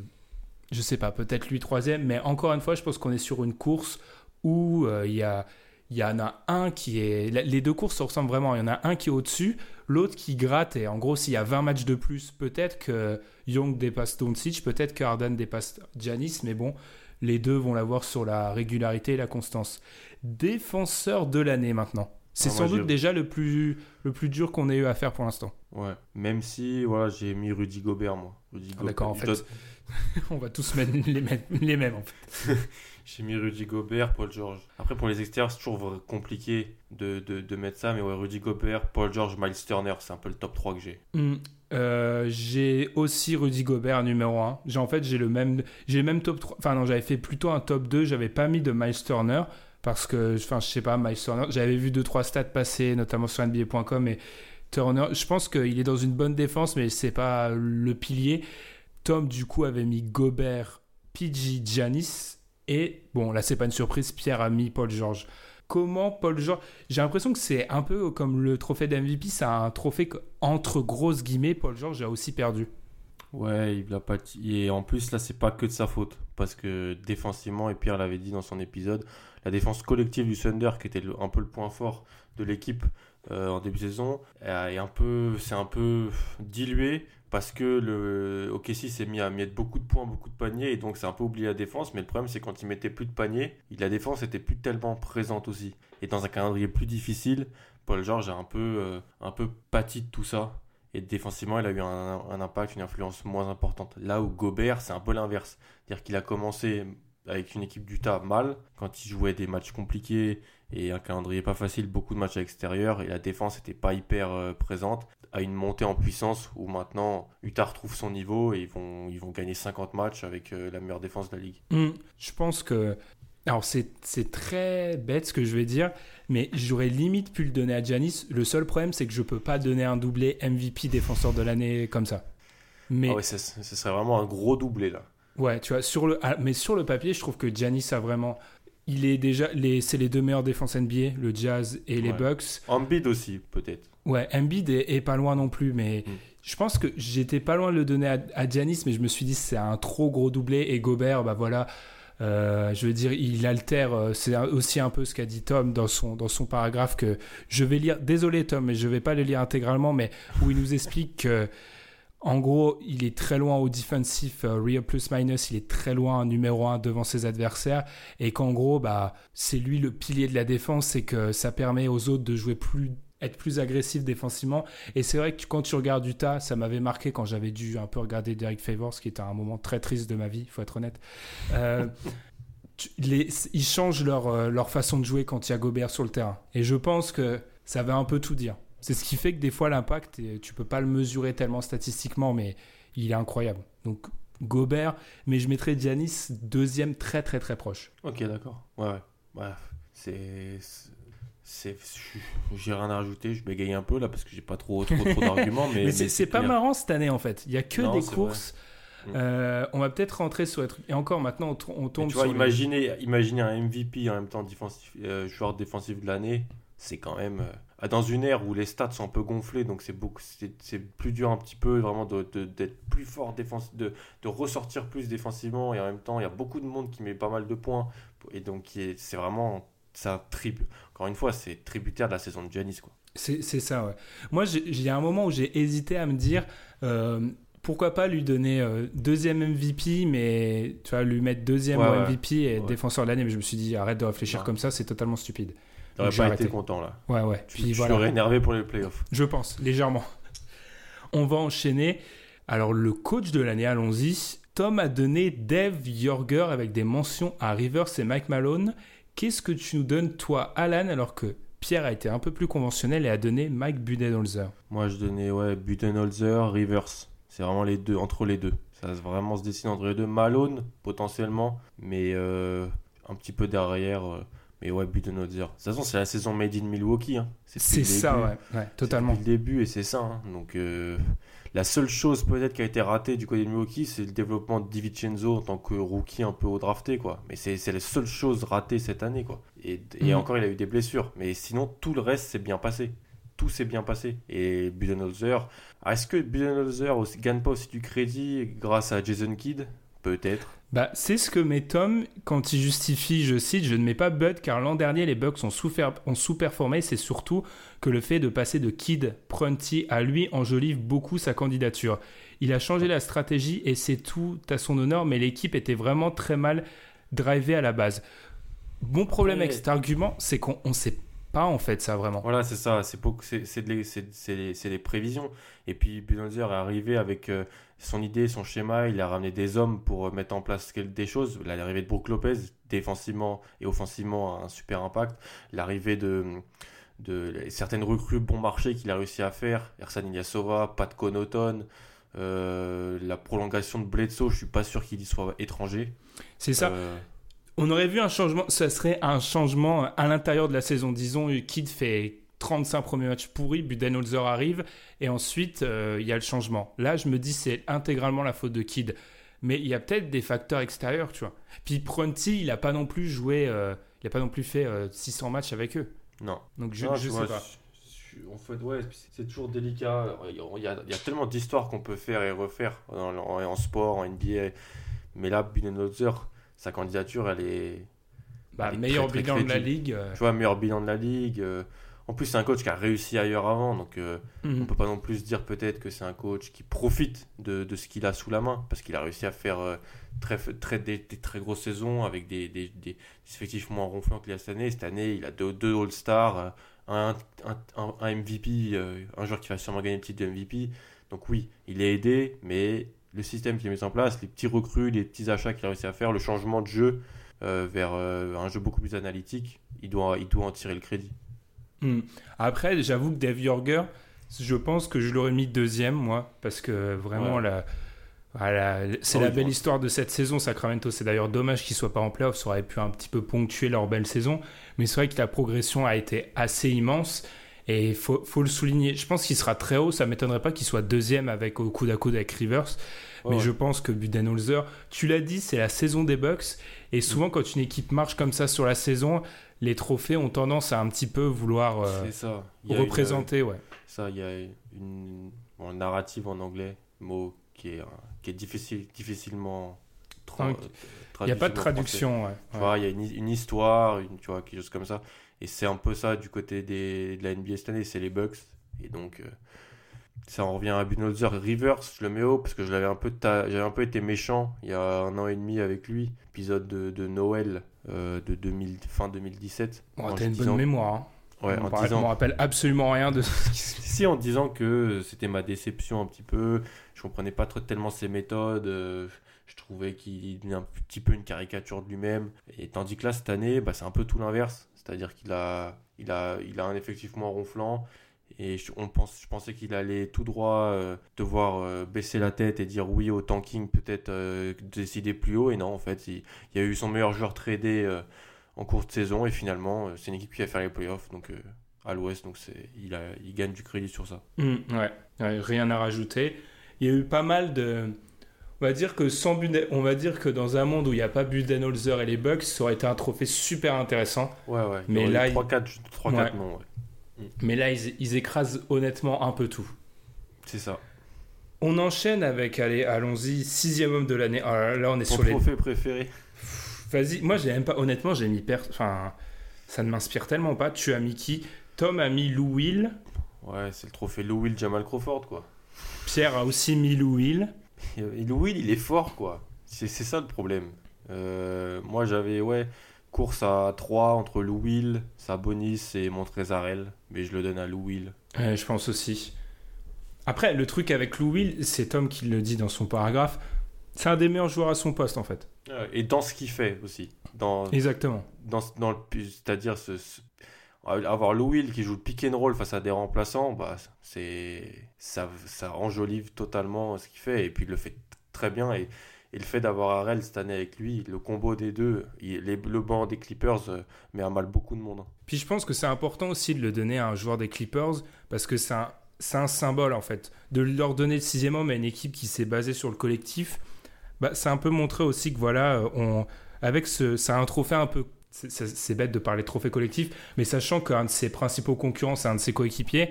je sais pas, peut-être lui troisième, mais encore une fois, je pense qu'on est sur une course où euh, il y a il y en a un qui est. Les deux courses se ressemblent vraiment. Il y en a un qui est au-dessus, l'autre qui gratte. Et en gros, s'il y a 20 matchs de plus, peut-être que Young dépasse Doncic, peut-être que Harden dépasse Giannis. Mais bon, les deux vont l'avoir sur la régularité et la constance. Défenseur de l'année maintenant. C'est ah, sans doute déjà le plus, le plus dur qu'on ait eu à faire pour l'instant. Ouais, même si voilà, j'ai mis Rudy Gobert, moi. Ah, d'accord, en fait, on va tous mettre les, mêmes, les mêmes en fait. j'ai mis Rudy Gobert, Paul George. Après, pour les extérieurs, c'est toujours compliqué de, de, de, mettre ça, mais ouais, Rudy Gobert, Paul George, Miles Turner, c'est un peu le top 3 que j'ai. Hmm. Euh, j'ai aussi Rudy Gobert numéro 1. J'ai en fait j'ai le même j'ai même top 3. Enfin non, j'avais fait plutôt un top 2, j'avais pas mis de Miles Turner parce que enfin je sais pas Miles Turner, j'avais vu 2 3 stats passer notamment sur nba.com et Turner, je pense qu'il est dans une bonne défense mais c'est pas le pilier. Tom du coup avait mis Gobert, PG, Janis et bon là c'est pas une surprise, Pierre a mis Paul George comment Paul George. J'ai l'impression que c'est un peu comme le trophée d'MVP, c'est un trophée qu'entre grosses guillemets, Paul George a aussi perdu. Ouais, il a pas. Et en plus, là, c'est pas que de sa faute. Parce que défensivement, et Pierre l'avait dit dans son épisode, la défense collective du Thunder, qui était un peu le point fort de l'équipe en début de saison, est un peu, c'est un peu dilué parce que le OKC s'est mis à mettre beaucoup de points, beaucoup de paniers, et donc c'est un peu oublié la défense. Mais le problème, c'est quand il mettait plus de paniers, la défense était plus tellement présente aussi. Et dans un calendrier plus difficile, Paul George a un peu, euh, un peu pâti de tout ça. Et défensivement, il a eu un, impact, une influence moins importante. Là où Gobert, c'est un peu l'inverse. C'est-à-dire qu'il a commencé avec une équipe d'Utah mal, quand il jouait des matchs compliqués et un calendrier pas facile, beaucoup de matchs à l'extérieur, et la défense n'était pas hyper euh, présente à une montée en puissance où maintenant Utah retrouve son niveau et ils vont, ils vont gagner 50 matchs avec euh, la meilleure défense de la ligue. Hmm, je pense que. Alors, c'est très bête ce que je vais dire, mais j'aurais limite pu le donner à Giannis. Le seul problème, c'est que je peux pas donner un doublé MVP défenseur de l'année comme ça. Mais... Ah ouais, ce serait vraiment un gros doublé là. Ouais, tu vois, sur le, ah, mais sur le papier, je trouve que Giannis a vraiment il est déjà les c'est les deux meilleures défenses NBA, le Jazz et les Bucks. Embiid aussi peut-être. Ouais, Embiid est, pas loin non plus, mais mm. je pense que j'étais pas loin de le donner à, à Giannis, mais je me suis dit c'est un trop gros doublé et Gobert, bah voilà. Euh, je veux dire, il altère. Euh, c'est aussi un peu ce qu'a dit Tom dans son, dans son paragraphe que je vais lire. Désolé Tom, mais je vais pas le lire intégralement, mais où il nous explique que en gros, il est très loin au defensif euh, real plus minus, il est très loin numéro 1 devant ses adversaires et qu'en gros, bah, c'est lui le pilier de la défense et que ça permet aux autres de jouer plus être plus agressif défensivement. Et c'est vrai que quand tu regardes Utah, ça m'avait marqué quand j'avais dû un peu regarder Derek Favors, qui était un moment très triste de ma vie, faut être honnête. Euh, ils changent leur, euh, leur façon de jouer quand il y a Gobert sur le terrain. Et je pense que ça veut un peu tout dire. C'est ce qui fait que des fois l'impact, tu peux pas le mesurer tellement statistiquement, mais il est incroyable. Donc Gobert, mais je mettrais Giannis deuxième très très très proche. Ok, d'accord. Ouais, ouais. C'est. J'ai rien à rajouter, je bégaye un peu là parce que j'ai pas trop, trop, trop d'arguments. Mais, mais c'est pas marrant cette année en fait. Il y a que des courses. Euh, on va peut-être rentrer sur être. Et encore maintenant, on, tombe tu vois, sur. Imaginez, imaginez un MVP en même temps défensif, euh, joueur défensif de l'année, c'est quand même. Euh, dans une ère où les stats sont un peu gonflés, donc c'est beaucoup, c'est plus dur un petit peu vraiment d'être de, plus fort défense, de, de ressortir plus défensivement et en même temps il y a beaucoup de monde qui met pas mal de points et donc c'est vraiment ça. Encore une fois, c'est tributaire de la saison de Giannis, quoi. C'est ça, ouais. Moi, il y a un moment où j'ai hésité à me dire euh, pourquoi pas lui donner euh, deuxième MVP, mais tu vois, lui mettre deuxième MVP et défenseur de l'année. Mais je me suis dit, arrête de réfléchir comme ça, c'est totalement stupide. T'aurais pas été content là. Ouais, ouais. Tu, Puis, voilà. énervé pour les playoffs. Je pense, légèrement. On va enchaîner. Alors, le coach de l'année, allons-y. Tom a donné Dave Yorger avec des mentions à Rivers et Mike Malone. Qu'est-ce que tu nous donnes, toi, Alan, alors que Pierre a été un peu plus conventionnel et a donné Mike Budenholzer? Moi, je donnais ouais, Budenholzer, Rivers. C'est vraiment les deux, entre les deux. Ça va vraiment se dessine entre les deux. Malone, potentiellement, mais euh, un petit peu derrière. Euh, mais ouais, Budenholzer. De toute façon, c'est la saison Made in Milwaukee. Hein. C'est ça, ouais. totalement. Depuis le début, et c'est ça. Hein. Donc, euh, la seule chose peut-être qui a été ratée du côté de Milwaukee, c'est le développement de DiVincenzo en tant que rookie un peu au drafté, quoi. Mais c'est la seule chose ratée cette année, quoi. Et, mhm. encore, il a eu des blessures. Mais sinon, tout le reste s'est bien passé. Tout s'est bien passé. Et Budenholzer, est-ce que Budenholzer gagne pas aussi du crédit grâce à Jason Kidd? Peut-être. Bah, c'est ce que met Tom quand il justifie, je cite, je ne mets pas Bud car l'an dernier les Bucks ont, ont sous-performé. C'est surtout que le fait de passer de Kid Prunty à lui enjolive beaucoup sa candidature. Il a changé la stratégie et c'est tout à son honneur, mais l'équipe était vraiment très mal drivée à la base. Bon problème avec cet argument, c'est qu'on ne sait pas en fait ça vraiment. Voilà, c'est ça, c'est c'est des prévisions. Et puis Budenholzer est arrivé avec euh, son idée, son schéma, il a ramené des hommes pour euh, mettre en place des choses. L'arrivée de Brook Lopez, défensivement et offensivement, a un super impact. L'arrivée de, de certaines recrues bon marché qu'il a réussi à faire, Ersan Ilyasova, Pat Connaughton, euh, la prolongation de Bledsoe, je suis pas sûr qu'il y soit étranger. C'est ça on aurait vu un changement, ça serait un changement à l'intérieur de la saison. Disons, Kid fait 35 premiers matchs pourris, Budenholzer arrive, et ensuite, euh, il y a le changement. Là, je me dis, c'est intégralement la faute de Kid. Mais il y a peut-être des facteurs extérieurs, tu vois. Puis Prunty, il n'a pas non plus joué, euh, il n'a pas non plus fait 600 euh, matchs avec eux. Non. Donc je, ne sais pas. En fait, ouais, c'est toujours délicat. Il y a, il y a tellement d'histoires qu'on peut faire et refaire en, en, sport, en NBA. Mais là, Budenholzer, sa candidature, elle est. Bah, meilleur bilan de la ligue. Euh. Tu vois, meilleur bilan de la ligue. Euh. En plus, c'est un coach qui a réussi ailleurs avant, donc euh, mhm. on peut pas non plus dire peut-être que c'est un coach qui profite de, de ce qu'il a sous la main, parce qu'il a réussi à faire très, très, des, très grosses saisons avec des, des, des effectifs moins ronflants qu'il y a cette année. Cette année, il a deux, deux All-Stars, un, un, un, MVP, un joueur qui va sûrement gagner le titre de MVP. Donc oui, il est aidé, mais le système qui est mis en place, les petits recrues, les petits achats qu'il a réussi à faire, le changement de jeu euh, vers euh, un jeu beaucoup plus analytique, il doit, il doit en tirer le crédit. Hmm. Après, j'avoue que Dave Yorger, je pense que je l'aurais mis deuxième, moi, parce que vraiment, la, c'est la belle histoire de cette saison, Sacramento. C'est d'ailleurs dommage qu'il soit pas en playoff, ça aurait pu un petit peu ponctuer leur belle saison. Mais c'est vrai que la progression a été assez immense. Et il faut, le souligner. Je pense qu'il sera très haut. Ça m'étonnerait pas qu'il soit deuxième avec au coude à coude avec Rivers. mais je pense que Budenholzer, tu l'as dit, c'est la saison des Bucks. Et souvent, mm. quand une équipe marche comme ça sur la saison, les trophées ont tendance à un petit peu vouloir euh, ça. représenter. ouais. Ça, il y a une, narrative en anglais, mot qui est, qui est difficile, difficilement. Il n'y a pas de traduction. Ouais. Tu vois, il y a une, une, histoire, une, tu vois, quelque chose comme ça. Et c'est un peu ça du côté des, de la NBA cette année, c'est les Bucks. Et donc, euh, ça en revient à Budenholzer. Rivers, je le mets haut parce que je l'avais un peu j'avais un peu été méchant il y a un an et demi avec lui. Épisode de, de Noël euh, de 2000, fin 2017. Oh, T'as une bonne mémoire. Hein. Ouais, en disant... Je me rappelle absolument rien de ce Si, en disant que c'était ma déception un petit peu, je comprenais pas trop tellement ses méthodes, euh, je trouvais qu'il était un petit peu une caricature de lui-même. Et tandis que là, cette année, bah, c'est un peu tout l'inverse. C'est-à-dire qu'il a, il a, il a un effectif moins ronflant. Et je, on pense, je pensais qu'il allait tout droit euh, devoir euh, baisser la tête et dire oui au tanking, peut-être euh, décider plus haut. Et non, en fait, il, il a eu son meilleur joueur tradé en cours de saison. Et finalement, c'est une équipe qui va faire les playoffs. Donc, à l'ouest, donc il, a, il gagne du crédit sur ça. Mmh, ouais. rien à rajouter. Il y a eu pas mal de, on va dire que sans on va dire que dans un monde où il n'y a pas Budenholzer et les Bucks, ça aurait été un trophée super intéressant. Ouais, ouais. Mais là, 3-4 3, non. Mm. Mais là, ils, écrasent honnêtement un peu tout. C'est ça. On enchaîne avec, allez, allons-y, sixième homme de l'année. Ah, là, on est sur les. trophée préféré. Vas-y, moi, j'ai même pas. Honnêtement, j'ai mis. Per... Enfin, ça ne m'inspire tellement pas. Tu as mis qui? Tom a mis Lou Will. Ouais, c'est le trophée Lou Will Jamal Crawford, quoi. Pierre a aussi mis Lou Will. Et Will, il est fort, quoi. C'est ça le problème. Euh, moi, j'avais, ouais, course à 3 entre Lou Will, Sabonis et Montrezarel. Mais je le donne à Lou Will. je pense aussi. Après, le truc avec Lou Will, c'est Tom qui le dit dans son paragraphe. C'est un des meilleurs joueurs à son poste, en fait. Et dans ce qu'il fait aussi. Dans, Exactement. Dans, dans le, c'est-à-dire ce, avoir Lou Will qui joue le pick and roll face à des remplaçants, bah, c'est ça, ça enjolive totalement ce qu'il fait et puis il le fait très bien et, le fait d'avoir Arel cette année avec lui, le combo des deux, il, le banc des Clippers euh, met à mal beaucoup de monde. Puis je pense que c'est important aussi de le donner à un joueur des Clippers parce que c'est un, un, symbole en fait. De leur donner le sixième homme à une équipe qui s'est basée sur le collectif, bah, c'est un peu montrer aussi que voilà, on, avec ce, c'est un trophée un peu c'est bête de parler de trophée collectif, mais sachant qu'un de ses principaux concurrents, c'est un de ses coéquipiers,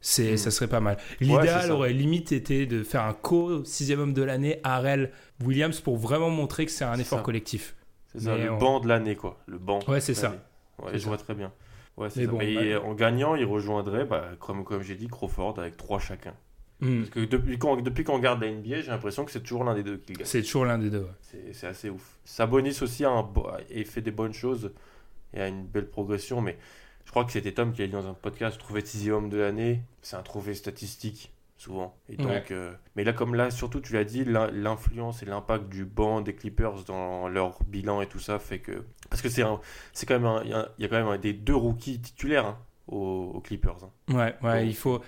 c'est, hmm. ça serait pas mal. L'idéal aurait limite été de faire un co-sixième homme de l'année, Harrell Williams, pour vraiment montrer que c'est un effort collectif. C'est ça, le banc de l'année, quoi. Le banc. Ouais, c'est ça. Ouais, je vois très bien. Ouais, mais, mais en gagnant, il rejoindrait, bah, comme, comme j'ai dit, Crawford avec trois chacun. Hmm. Parce que depuis qu'on depuis regarde la NBA, j'ai l'impression que c'est toujours l'un des deux qui gagne. C'est toujours l'un des deux. C'est assez ouf. Sabonis aussi a, un, fait des bonnes choses et a une belle progression, mais je crois que c'était Tom qui a dit dans un podcast trouver sixième homme de l'année, c'est un trophée statistique souvent. Et donc, euh, mais là, comme là, surtout, tu l'as dit, l'influence et l'impact du banc des Clippers dans leur bilan et tout ça fait que. Parce que c'est c'est quand même. Il y, a quand même des deux rookies titulaires hein, aux, Clippers. Hein. Ouais, ouais, il faut.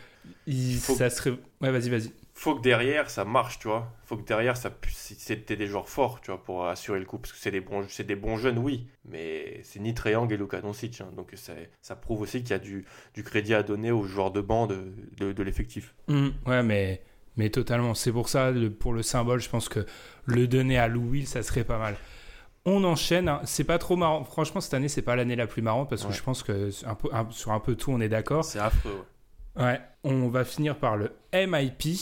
Il, ça serait... Ouais, vas-y, vas-y. Faut que derrière ça marche, tu vois. Faut que derrière ça c'était des joueurs forts, tu vois, pour assurer le coup. Parce que c'est des bons, c'est des bons jeunes, oui, mais c'est ni Triangle et Luka Doncic. Hein. donc ça, ça prouve aussi qu'il y a du, du, crédit à donner aux joueurs de banc de, de, l'effectif. Mmh, ouais, mais mais totalement. C'est pour ça, pour le symbole, je pense que le donner à Lou Will, ça serait pas mal. On enchaîne. Hein. C'est pas trop marrant. Franchement, cette année, c'est pas l'année la plus marrante parce que je pense que un peu, sur un peu tout, on est d'accord. C'est affreux. Ouais, on va finir par le MIP.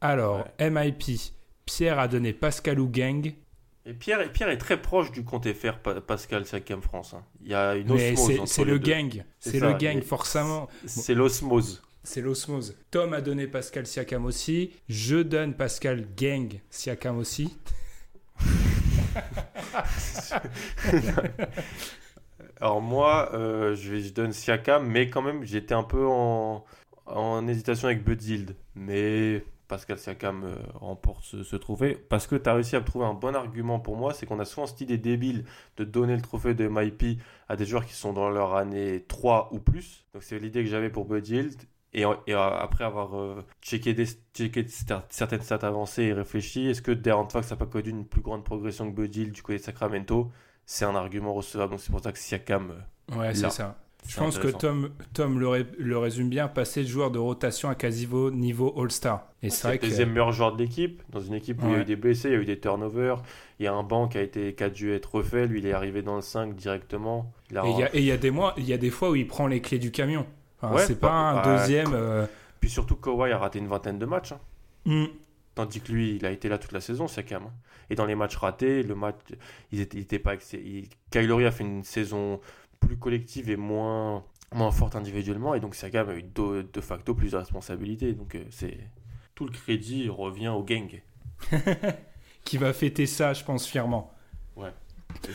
Alors, MIP, Pierre a donné Pascal ou Gang. Et Pierre, Pierre est très proche du compte FR Pascal 5 France. Hein. Il y a une osmose. C'est le gang. C'est le gang, forcément. C'est l'osmose. C'est l'osmose. Tom a donné Pascal Siakam aussi. Je donne Pascal Gang Siakam aussi. Alors moi, euh, je, je donne Siakam, mais quand même, j'étais un peu en, en hésitation avec Hild, mais Pascal Siakam euh, remporte ce, trophée parce que tu as réussi à trouver un bon argument pour moi, c'est qu'on a souvent cette idée débile de donner le trophée de MIP à des joueurs qui sont dans leur année 3 ou plus. Donc c'est l'idée que j'avais pour Hield. Et, et, après avoir euh, checké, des, certaines stats avancées et réfléchi, est-ce que Darren Fox n'a pas connu une plus grande progression que Hield du côté de Sacramento? C'est un argument recevable, donc c'est pour ça que Siakam. Euh, ouais, c'est ça. Je pense que Tom, Tom le, le, résume bien, passer de joueur de rotation à quasiment niveau All-Star. Et c'est vrai le deuxième meilleur joueur de l'équipe, dans une équipe où il y a eu des blessés, il y a eu des turnovers, il y a un banc qui a, été, qui a dû être refait, lui il est arrivé dans le 5 directement. et il y, a des mois, il y a des fois où il prend les clés du camion. c'est pas, un bah, deuxième... Euh, Puis surtout Kawhi a raté une vingtaine de matchs. Hein. Mm. Tandis que lui, il a été là toute la saison, c'est quand même. Et dans les matchs ratés, le match, il était, pas. Il, Kyle a fait une saison plus collective et moins, moins forte individuellement. Et donc Siakam a eu de, facto plus de responsabilités. Donc euh, c'est tout le crédit revient au gang. Qui va fêter ça, je pense, fièrement. Ouais.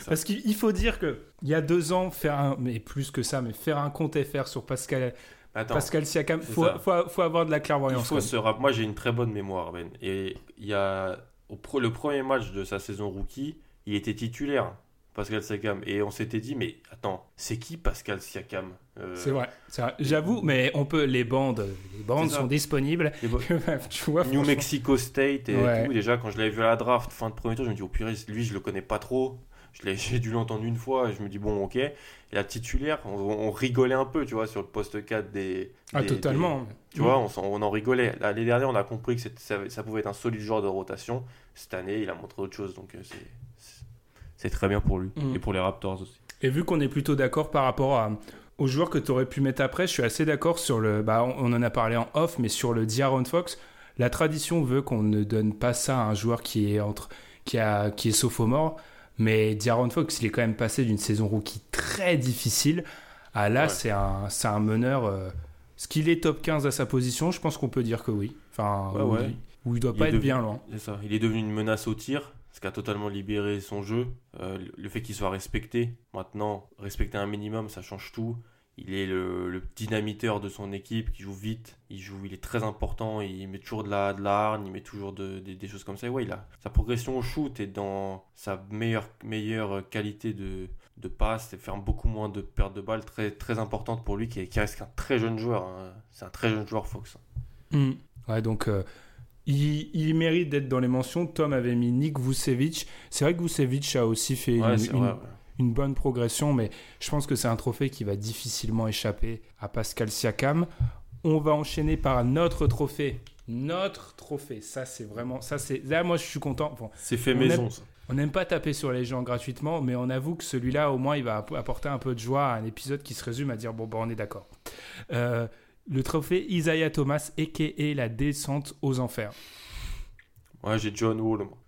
Parce qu'il faut dire que il y a deux ans, faire un, mais plus que ça, mais faire un compte FR sur Pascal, Pascal Siakam, faut, faut, faut, avoir de la clairvoyance. Il faut se Moi, j'ai une très bonne mémoire, Ben. Et il y a au le premier match de sa saison rookie, il était titulaire. Pascal Siakam. Et on s'était dit, mais attends, c'est qui Pascal Siakam euh, C'est vrai, j'avoue, mais on peut, les bandes, les bandes sont disponibles. tu vois, New Mexico State et tout. Déjà, quand je l'avais vu à la draft, fin de premier tour, je me dis, oh purée, lui, je le connais pas trop. J'ai dû l'entendre une fois et je me dis, bon, ok. Et la titulaire, on, rigolait un peu, tu vois, sur le poste 4 des. ah, totalement. tu vois, mm. on, on, en rigolait. L'année dernière, on a compris que ça, ça, pouvait être un solide joueur de rotation. Cette année, il a montré autre chose. Donc, euh, c'est c'est très bien pour lui mm. et pour les Raptors aussi. Et vu qu'on est plutôt d'accord par rapport à, aux joueurs que tu aurais pu mettre après, je suis assez d'accord sur le. Bah, on, en a parlé en off, mais sur le Diaron Fox, la tradition veut qu'on ne donne pas ça à un joueur qui est entre qui a qui est sophomore. Mais D'Aaron Fox, il est quand même passé d'une saison rookie très difficile à là, Ouais. c'est un, c'est un meneur. euh, Est-ce qu'il est top 15 à sa position Je pense qu'on peut dire que oui. Enfin, Ouais, où, ouais. Il, où il doit Il pas être devenu- bien loin. C'est ça. Il est devenu une menace au tir, ce qui a totalement libéré son jeu. Euh, le- fait qu'il soit respecté, maintenant, respecter un minimum, ça change tout. Il est le, dynamiteur de son équipe, qui joue vite, il joue, il est très important, il met toujours de la, de la il met toujours de- des- choses comme ça. Et ouais, sa progression au shoot est dans sa meilleure, meilleure qualité de, de passe, et faire beaucoup moins de pertes de balles, très, très importante pour lui, qui, est- qui reste un très jeune joueur. hein. C'est un très jeune joueur, Fox. Hmm. Ouais, donc euh, il, il mérite d'être dans les mentions. Tom avait mis Nick Vucevic. C'est vrai que Vucevic a aussi fait Ouais, une, c'est une- vrai. ouais. une bonne progression, mais je pense que c'est un trophée qui va difficilement échapper à Pascal Siakam. On va enchaîner par notre trophée. Notre trophée, ça c'est vraiment, ça c'est, là moi je suis content. Bon, C'est fait On maison, aime- ça. on n'aime pas taper sur les gens gratuitement, mais on avoue que celui-là au moins il va app- apporter un peu de joie à un épisode qui se résume à dire bon bah on est d'accord. Euh, le trophée Isaiah Thomas, a.k.a. la descente aux enfers. Ouais, j'ai John Wall. moi.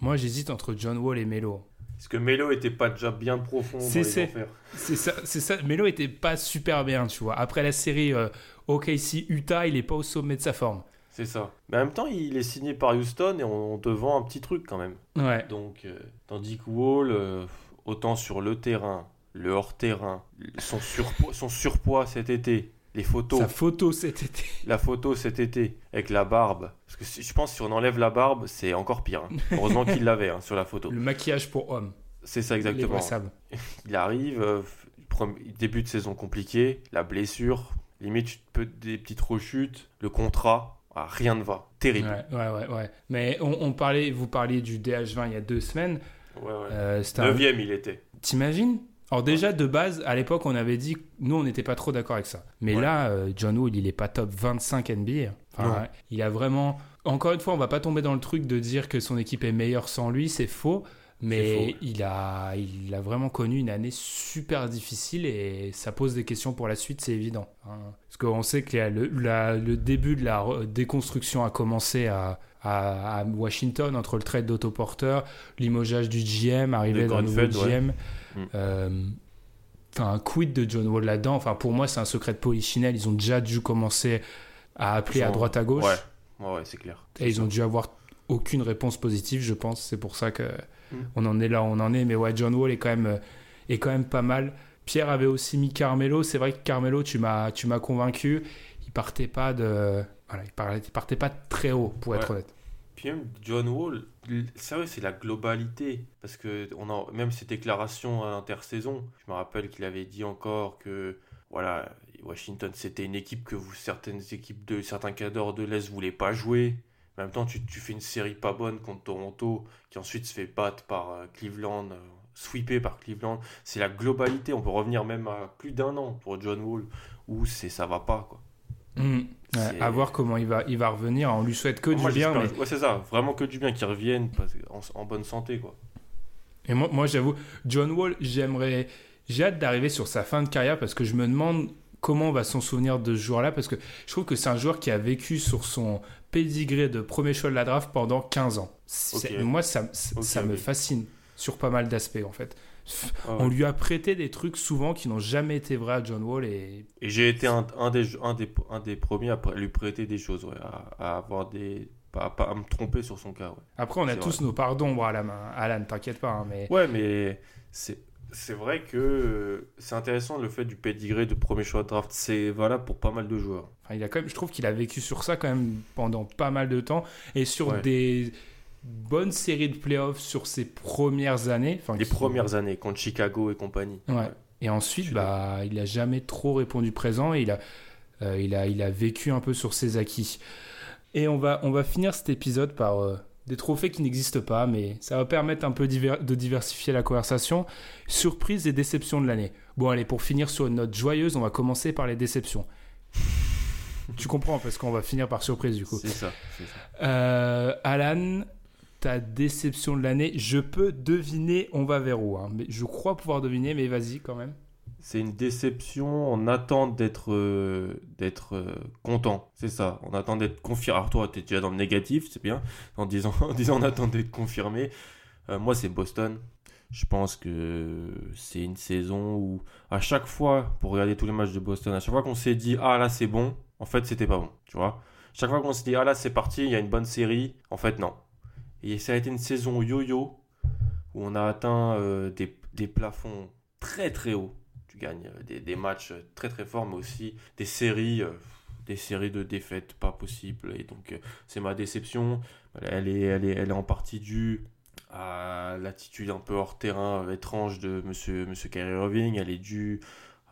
Moi j'hésite entre John Wall et Melo. Est-ce que Melo était pas déjà bien profond dans les enfers C'est ça, c'est ça. Melo était pas super bien, tu vois. Après la série euh, OKC Utah, il est pas au sommet de sa forme. C'est ça. Mais en même temps, il est signé par Houston et on te vend un petit truc quand même. Ouais. Donc, euh, tandis que Wall, euh, autant sur le terrain, le hors-terrain, son son surpoids cet été, les photos, Sa photo cet été. la photo cet été avec la barbe. Parce que si- je pense que si on enlève la barbe, c'est encore pire. hein. Heureusement qu'il l'avait hein, sur la photo. Le maquillage pour homme. C'est ça exactement. Il arrive, euh, début de saison compliqué, la blessure, limite des petites rechutes, le contrat, ah, rien ne va. Terrible. Ouais, ouais, ouais, ouais. Mais on, on parlait, vous parliez du DH20 il y a deux semaines. Ouais, ouais. Euh, un- Neuvième, il était. T'imagines? Alors déjà, de base, à l'époque, on avait dit, nous, on n'était pas trop d'accord avec ça. Mais Ouais. là, euh, John Wall, il est pas top 25 NBA. Enfin, ouais, il a vraiment... Encore une fois, on va pas tomber dans le truc de dire que son équipe est meilleure sans lui, c'est faux. Mais il, a, il a vraiment connu une année super difficile et ça pose des questions pour la suite, c'est évident. hein. Parce qu'on sait que le, la- le début de la déconstruction a commencé à, à- à Washington entre le trade d'autoporteur, limogeage du GM, arrivée d'un nouveau ouais. GM. Mm. Euh, un quid de John Wall là-dedans? Enfin, pour moi, c'est un secret de polichinelle. Ils ont déjà dû commencer à appeler à droite à gauche. Ouais, ouais, ouais, c'est clair. Et ils ont dû avoir aucune réponse positive, je pense. C'est pour ça que Mm. on en est là où on en est. Mais ouais, John Wall est quand même, euh, est quand même pas mal. Pierre avait aussi mis Carmelo. C'est vrai que Carmelo, tu m'as, tu m'as convaincu. Il partait pas de, voilà, il partait, il partait pas très haut, pour être honnête. Puis même John Wall, l- c'est la globalité. Parce que on a, même ses déclarations à l'intersaison, je me rappelle qu'il avait dit encore que voilà, Washington c'était une équipe que certaines équipes de certains cadres de l'Est voulaient pas jouer. En même temps, tu, fais une série pas bonne contre Toronto, qui ensuite se fait battre par euh, Cleveland, euh, sweepé par Cleveland. C'est la globalité. On peut revenir même à plus d'un an pour John Wall, où c'est ça va pas. Mm. Ouais, C'est- à voir comment il va, il va revenir. On lui souhaite que Moi, du bien. mais- ouais, c'est ça, vraiment que du bien qu'il revienne en, en bonne santé quoi. Et moi, moi j'avoue, John Wall, j'aimerais, j'ai hâte d'arriver sur sa fin de carrière parce que je me demande comment on va s'en souvenir de ce joueur-là parce que je trouve que c'est un joueur qui a vécu sur son pédigré de premier choix de la draft pendant 15 ans. C'est- Ok. Moi, ça, ça, me fascine sur pas mal d'aspects en fait. Ah. On lui a prêté des trucs souvent qui n'ont jamais été vrais à John Wall et Et j'ai été un, un des, un, des, un des premiers à lui prêter des choses, ouais, à, à avoir des. Pas, pas- à me tromper sur son cas, ouais. après on a tous nos parts d'ombre à la main. Alan, t'inquiète pas, hein, mais Ouais, mais c'est. C'est vrai que c'est intéressant le fait du pédigré de premier choix de draft. C'est valable pour pas mal de joueurs. Enfin, il a quand même, je trouve qu'il a vécu sur ça quand même pendant pas mal de temps et sur Ouais. des bonnes séries de playoffs sur ses premières années. Enfin, Les qui- premières années contre Chicago et compagnie. Ouais. Et ensuite, bah, il a jamais trop répondu présent et il a, euh, il a, il a vécu un peu sur ses acquis. Et on va, on va finir cet épisode par euh, des trophées qui n'existent pas, mais ça va permettre un peu diver- de diversifier la conversation. Surprise et déception de l'année. Bon, allez, pour finir sur une note joyeuse, on va commencer par les déceptions. tu comprends, parce qu'on va finir par surprise du coup. C'est ça, c'est ça. Euh, Alan, ta déception de l'année, je peux deviner, on va vers où. hein. Mais je crois pouvoir deviner, mais vas-y quand même. C'est une déception. On attend d'être euh, euh, content. C'est ça. On attend d'être confirmé. Alors toi, tu es déjà dans le négatif, c'est bien. En disant, en on attend d'être confirmé. Euh, moi, c'est Boston. Je pense que c'est une saison où, à chaque fois, pour regarder tous les matchs de Boston, à chaque fois qu'on s'est dit, ah là c'est bon, en fait c'était pas bon, tu vois. Chaque fois qu'on s'est dit, ah là c'est parti, il y a une bonne série, en fait non. Et ça a été une saison yo-yo, où on a atteint euh, des, plafonds très très hauts. Tu gagnes euh, des, matchs très très forts, mais aussi des séries, euh, des séries de défaites pas possibles. Et donc c'est ma déception. Elle est, elle, est, elle est en partie due à l'attitude un peu hors terrain étrange de monsieur, monsieur Irving. Elle est due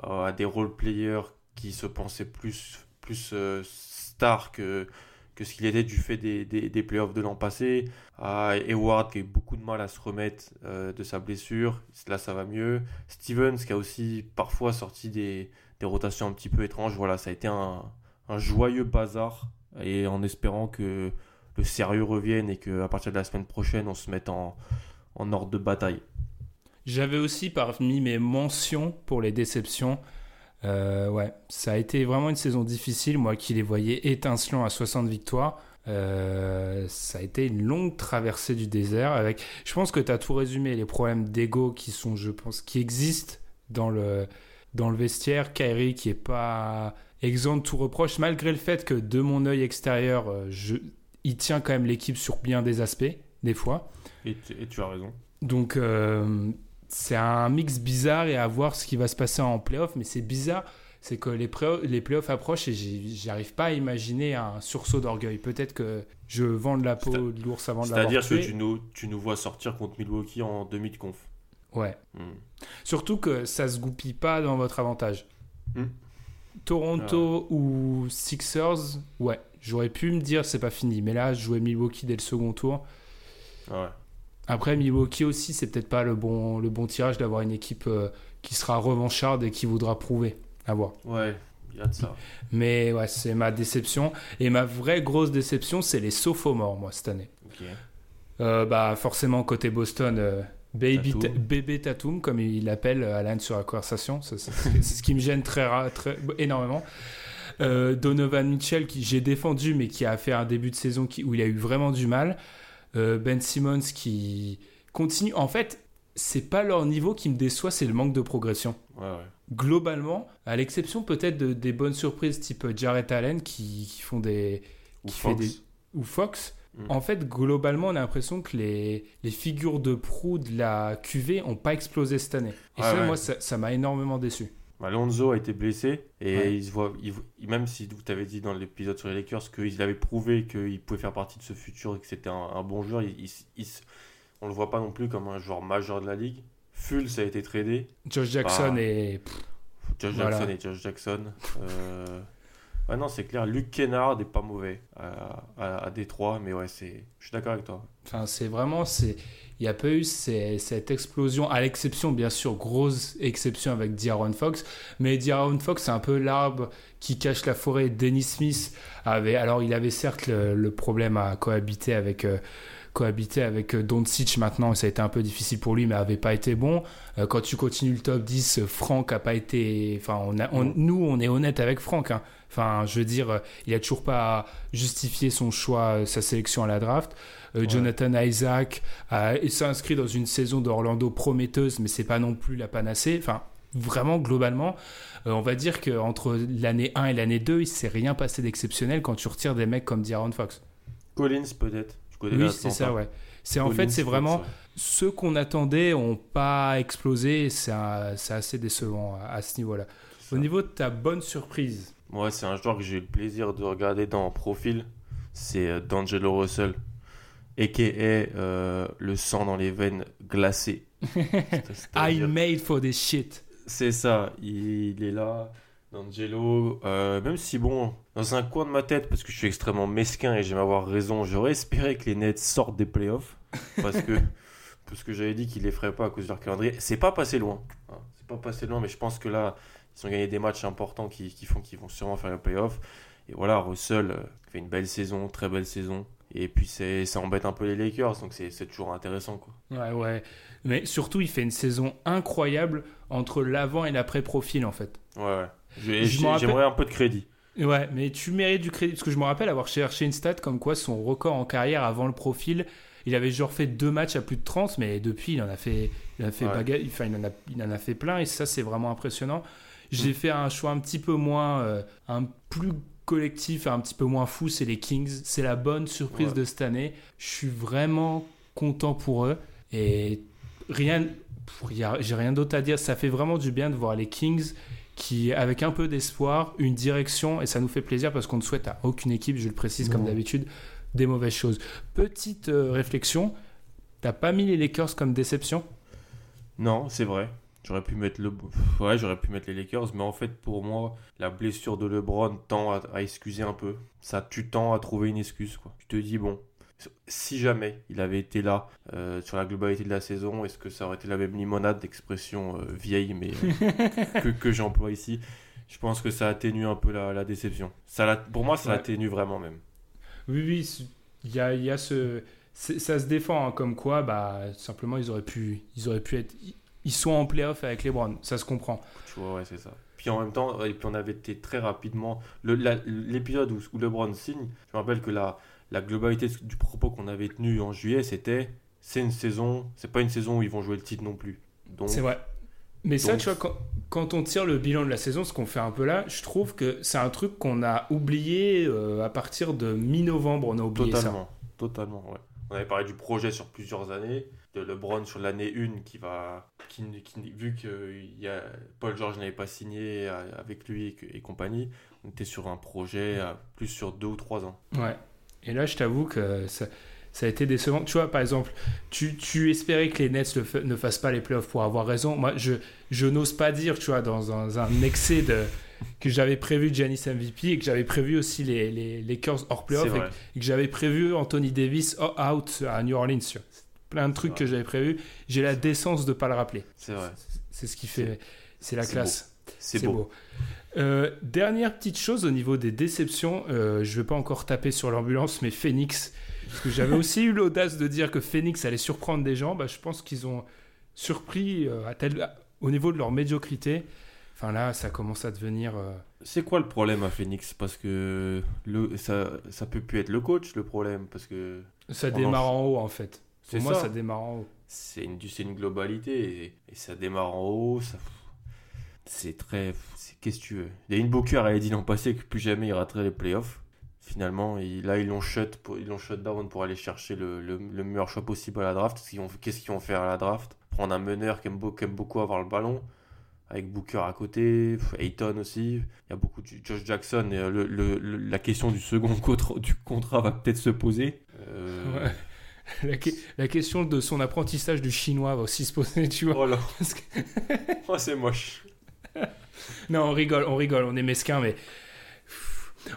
à des role-players qui se pensaient plus, plus stars que, que ce qu'il était du fait des, des, playoffs de l'an passé. À Eward qui a eu beaucoup de mal à se remettre euh, de sa blessure. Là, ça va mieux. Stevens qui a aussi parfois sorti des, des rotations un petit peu étranges. Voilà, ça a été un, un, joyeux bazar. Et en espérant que le sérieux revienne et qu'à partir de la semaine prochaine, on se mette en, en ordre de bataille. J'avais aussi parmi mes mentions pour les déceptions euh, ouais, ça a été vraiment une saison difficile. Moi qui les voyais étincelants à 60 victoires, euh, ça a été une longue traversée du désert. Avec, je pense que tu as tout résumé. Les problèmes d'ego qui sont, je pense, qui existent dans le dans le vestiaire. Kyrie qui est pas exempt de tout reproche, malgré le fait que de mon œil extérieur, euh, je, il tient quand même l'équipe sur bien des aspects, des fois. Et, et tu as raison. Donc c'est un mix bizarre et à voir ce qui va se passer en playoff. Mais c'est bizarre, c'est que les, les playoffs approchent et j'arrive pas à imaginer un sursaut d'orgueil. Peut-être que je vends de la peau de l'ours avant de l'avoir C'est-à-dire que tu nous, tu nous vois sortir contre Milwaukee en demi de conf. Ouais. Hmm. Surtout que ça se goupille pas dans votre avantage. Hmm. Toronto ou Sixers, ouais, j'aurais pu me dire c'est pas fini. Mais là, jouer Milwaukee dès le second tour. Ouais. Après, Milwaukee aussi, c'est peut-être pas le bon, le bon tirage d'avoir une équipe euh, qui sera revancharde et qui voudra prouver. À voir. Ouais, il y a de ça. Mais ouais, c'est ma déception. Et ma vraie grosse déception, c'est les sophomores, moi, cette année. Euh, bah, forcément, côté Boston, euh, Baby bébé Tatum, comme il l'appelle Alan sur la conversation. C'est ce qui me gêne très, très énormément. Donovan Mitchell, qui j'ai défendu, mais qui a fait un début de saison qui, où il a eu vraiment du mal. Euh, ben Simmons qui continue. En fait, c'est pas leur niveau qui me déçoit, c'est le manque de progression. Globalement, à l'exception peut-être de, des bonnes surprises type Jarrett Allen qui, font des. Ou Fox. Des, ou Fox. Mm. En fait, globalement, on a l'impression que les, les, figures de proue de la QV ont pas explosé cette année. Et ça, moi, ça m'a énormément déçu. Alonso a été blessé et il se voit, même si vous t'avez dit dans l'épisode sur les Lakers qu'il avait prouvé qu'il pouvait faire partie de ce futur et que c'était un, bon joueur, il, on le voit pas non plus comme un joueur majeur de la ligue. Fultz a été tradé. Josh Jackson et. Josh Jackson et Josh Jackson. Euh... Ouais, non, c'est clair. Luke Kennard n'est pas mauvais à, à, Détroit, mais ouais, c'est... je suis d'accord avec toi. Enfin, c'est vraiment. C'est... Il n'y a pas eu cette explosion, à l'exception, bien sûr, grosse exception avec D'Aaron Fox. Mais D'Aaron Fox, c'est un peu l'arbre qui cache la forêt. Dennis Smith avait. Alors, il avait certes le, problème à cohabiter avec. Euh, cohabiter avec euh, Doncic maintenant, ça a été un peu difficile pour lui, mais avait pas été bon. Euh, quand tu continues le top 10, Franck a pas été. Enfin, on nous, on est honnête avec Franck. Hein. Enfin, je veux dire, il a toujours pas justifié son choix, sa sélection à la draft. Euh, Jonathan Isaac s'est inscrit dans une saison d'Orlando prometteuse, mais c'est pas non plus la panacée. Enfin, vraiment, globalement, euh, on va dire qu'entre l'année 1 et l'année 2, il s'est rien passé d'exceptionnel quand tu retires des mecs comme D'Aaron Fox. Collins, peut-être. Oui, c'est ça, ouais. C'est en fait, c'est vraiment ceux qu'on attendait n'ont pas explosé. C'est assez décevant à, ce niveau-là. Au niveau de ta bonne surprise. Moi, c'est un joueur que j'ai eu le plaisir de regarder dans profil. C'est euh, D'Angelo Russell et qui est euh, le sang dans les veines glacé. I made for this shit. C'est ça, il, est là, D'Angelo. Euh, même si, bon, dans un coin de ma tête, parce que je suis extrêmement mesquin et j'aime avoir raison, j'aurais espéré que les Nets sortent des playoffs. Parce que, parce que j'avais dit qu'ils les feraient pas à cause de leur calendrier. C'est pas passé loin. Hein. C'est pas passé loin, mais je pense que là, ils ont gagné des matchs importants qui, qui font qu'ils vont sûrement faire les playoffs. Et voilà, Russell euh, fait une belle saison, très belle saison. Et puis ça embête un peu les Lakers, donc c'est toujours intéressant. Quoi. Ouais, ouais. Mais surtout, il fait une saison incroyable entre l'avant et l'après-profil, en fait. Ouais, ouais. J'aimerais un peu de crédit. Ouais, mais tu mérites du crédit, parce que je me rappelle avoir cherché une stat comme quoi son record en carrière avant le profil il avait genre fait deux matchs à plus de 30, mais depuis, il en a fait, il en a fait, enfin, il en a, il en a fait plein, et ça, c'est vraiment impressionnant. J'ai mm. fait un choix un petit peu moins, euh, un plus collectif, un petit peu moins fou, c'est les Kings. C'est la bonne surprise de cette année. Je suis vraiment content pour eux. Et rien, j'ai rien d'autre à dire. Ça fait vraiment du bien de voir les Kings qui, avec un peu d'espoir, une direction, et ça nous fait plaisir parce qu'on ne souhaite à aucune équipe, je le précise comme d'habitude, des mauvaises choses. Petite euh, réflexion, t'as pas mis les Lakers comme déception? Non, c'est vrai. J'aurais pu mettre le, ouais, j'aurais pu mettre les Lakers, mais en fait pour moi, la blessure de LeBron tend à, excuser un peu. Ça, tu tends à trouver une excuse quoi. Tu te dis bon, si jamais il avait été là euh, sur la globalité de la saison, est-ce que ça aurait été la même limonade d'expression euh, vieille mais que, que j'emploie ici? Je pense que ça atténue un peu la, déception. Ça, pour moi, ça atténue vraiment même. Oui, oui, il y a, y a ce ça se défend hein, comme quoi bah simplement ils auraient pu ils auraient pu être ils sont en playoff avec les Browns, ça se comprend. Tu vois, ouais, c'est ça. Puis en même temps, et puis on avait été très rapidement. L'épisode où, où LeBron signe, je me rappelle que la, la globalité du propos qu'on avait tenu en juillet, c'était c'est une saison, c'est pas une saison où ils vont jouer le titre non plus. C'est vrai. Mais ça, tu vois, quand, quand, on tire le bilan de la saison, ce qu'on fait un peu là, je trouve que c'est un truc qu'on a oublié euh, à partir de mi-novembre. On a oublié totalement, Totalement, ouais. On avait parlé du projet sur plusieurs années, de LeBron sur l'année 1 qui va, qui, vu que y a, Paul George n'avait pas signé avec lui et, compagnie, on était sur un projet plus sur deux ou trois ans. Ouais. Et là, je t'avoue que ça, ça, a été décevant. Tu vois, par exemple, tu, tu espérais que les Nets ne fassent pas les playoffs pour avoir raison. Moi, je, je n'ose pas dire, tu vois, dans un, un excès de que j'avais prévu Giannis MVP et que j'avais prévu aussi les, les Lakers hors playoff et, que j'avais prévu Anthony Davis out à New Orleans. Plein de trucs que j'avais prévu. J'ai la décence de ne pas le rappeler. C'est vrai. C'est ce qui fait. C'est la classe. C'est beau. Euh, dernière petite chose au niveau des déceptions, euh, je ne vais pas encore taper sur l'ambulance, mais Phoenix, parce que j'avais aussi eu l'audace de dire que Phoenix allait surprendre des gens, bah, je pense qu'ils ont surpris euh, à tel, au niveau de leur médiocrité. Enfin là, ça commence à devenir. C'est quoi le problème à Phoenix? Parce que le, ça, ça peut plus être le coach le problème. Parce que. Ça démarre en haut en fait. Pour moi, ça. démarre en haut. C'est une, une globalité et, ça démarre en haut. Ça, c'est très. Qu'est-ce que tu veux Il y a une Booker a dit l'an passé que plus jamais il raterait les playoffs. Finalement, là, ils l'ont shut, ils l'ont shut down pour aller chercher le, le, meilleur choix possible à la draft. Qu'est-ce qu'ils vont faire à la draft? Prendre un meneur qui aime, qui aime beaucoup avoir le ballon avec Booker à côté, Ayton aussi. Il y a beaucoup de Josh Jackson. Et le, le, la question du second contrat, du contrat va peut-être se poser. Euh, la, la, question de son apprentissage du chinois va aussi se poser, tu vois. Oh là. oh, c'est moche. non, on rigole, on rigole, on est mesquin, mais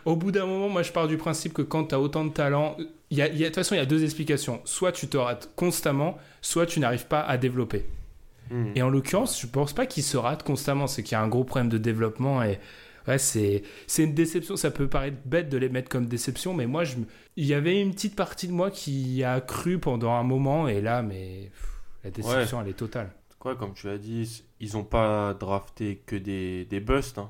au bout d'un moment, moi je pars du principe que quand tu as autant de talent, il y a, de toute façon, il y a deux explications. Soit tu te rates constamment, soit tu n'arrives pas à développer. Hmm. Et en l'occurrence, je pense pas qu'il se rate constamment. C'est qu'il y a un gros problème de développement et ouais, c'est une déception. Ça peut paraître bête de les mettre comme déception, mais moi, je, il y avait une petite partie de moi qui a cru pendant un moment et là, mais la déception, elle est totale. Quoi, comme tu as dit, ils n'ont pas drafté que des, des busts. Hein.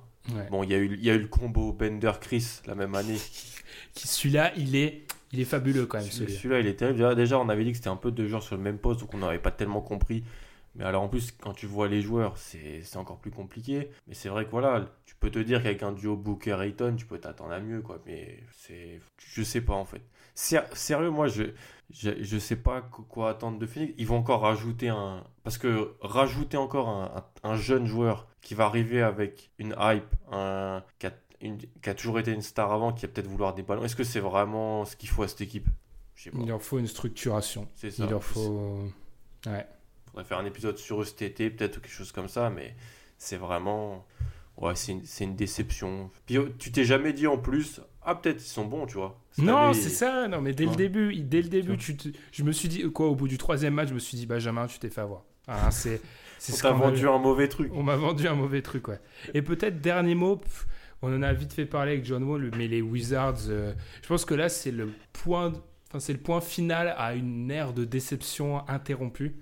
Bon, il y, a eu, y a eu le combo Bender-Chris la même année. celui-là, il est, il est fabuleux quand même. Celui-là, il est terrible. Déjà, on avait dit que c'était un peu deux joueurs sur le même poste, donc on n'avait pas tellement compris mais alors en plus, quand tu vois les joueurs, c'est encore plus compliqué. Mais c'est vrai que voilà, tu peux te dire qu'avec un duo Booker Ayton, tu peux t'attendre à mieux, quoi. Mais c'est. Je sais pas en fait. Sérieux, moi, je, je, sais pas quoi attendre de Phoenix. Ils vont encore rajouter un. Parce que rajouter encore un, un, jeune joueur qui va arriver avec une hype, un, qui, a, qui a toujours été une star avant, qui va peut-être vouloir des ballons, est-ce que c'est vraiment ce qu'il faut à cette équipe? Il leur faut une structuration. C'est ça. Il leur faut. Ouais faire un épisode sur eux cet été, peut-être quelque chose comme ça, mais c'est vraiment. Ouais, c'est une, une, déception. Puis oh, tu t'es jamais dit en plus, ah, peut-être ils sont bons, tu vois. non, c'est ça, non, mais dès le début, dès le début, tu je me suis dit, quoi, au bout du troisième match, je me suis dit, Benjamin, tu t'es fait avoir. Ah, c'est. on t'a vendu un mauvais truc. On m'a vendu un mauvais truc, ouais. Et peut-être, dernier mot, on en a vite fait parler avec John Wall, mais les Wizards, euh, je pense que là, c'est le point. Enfin, c'est le point final à une ère de déception interrompue.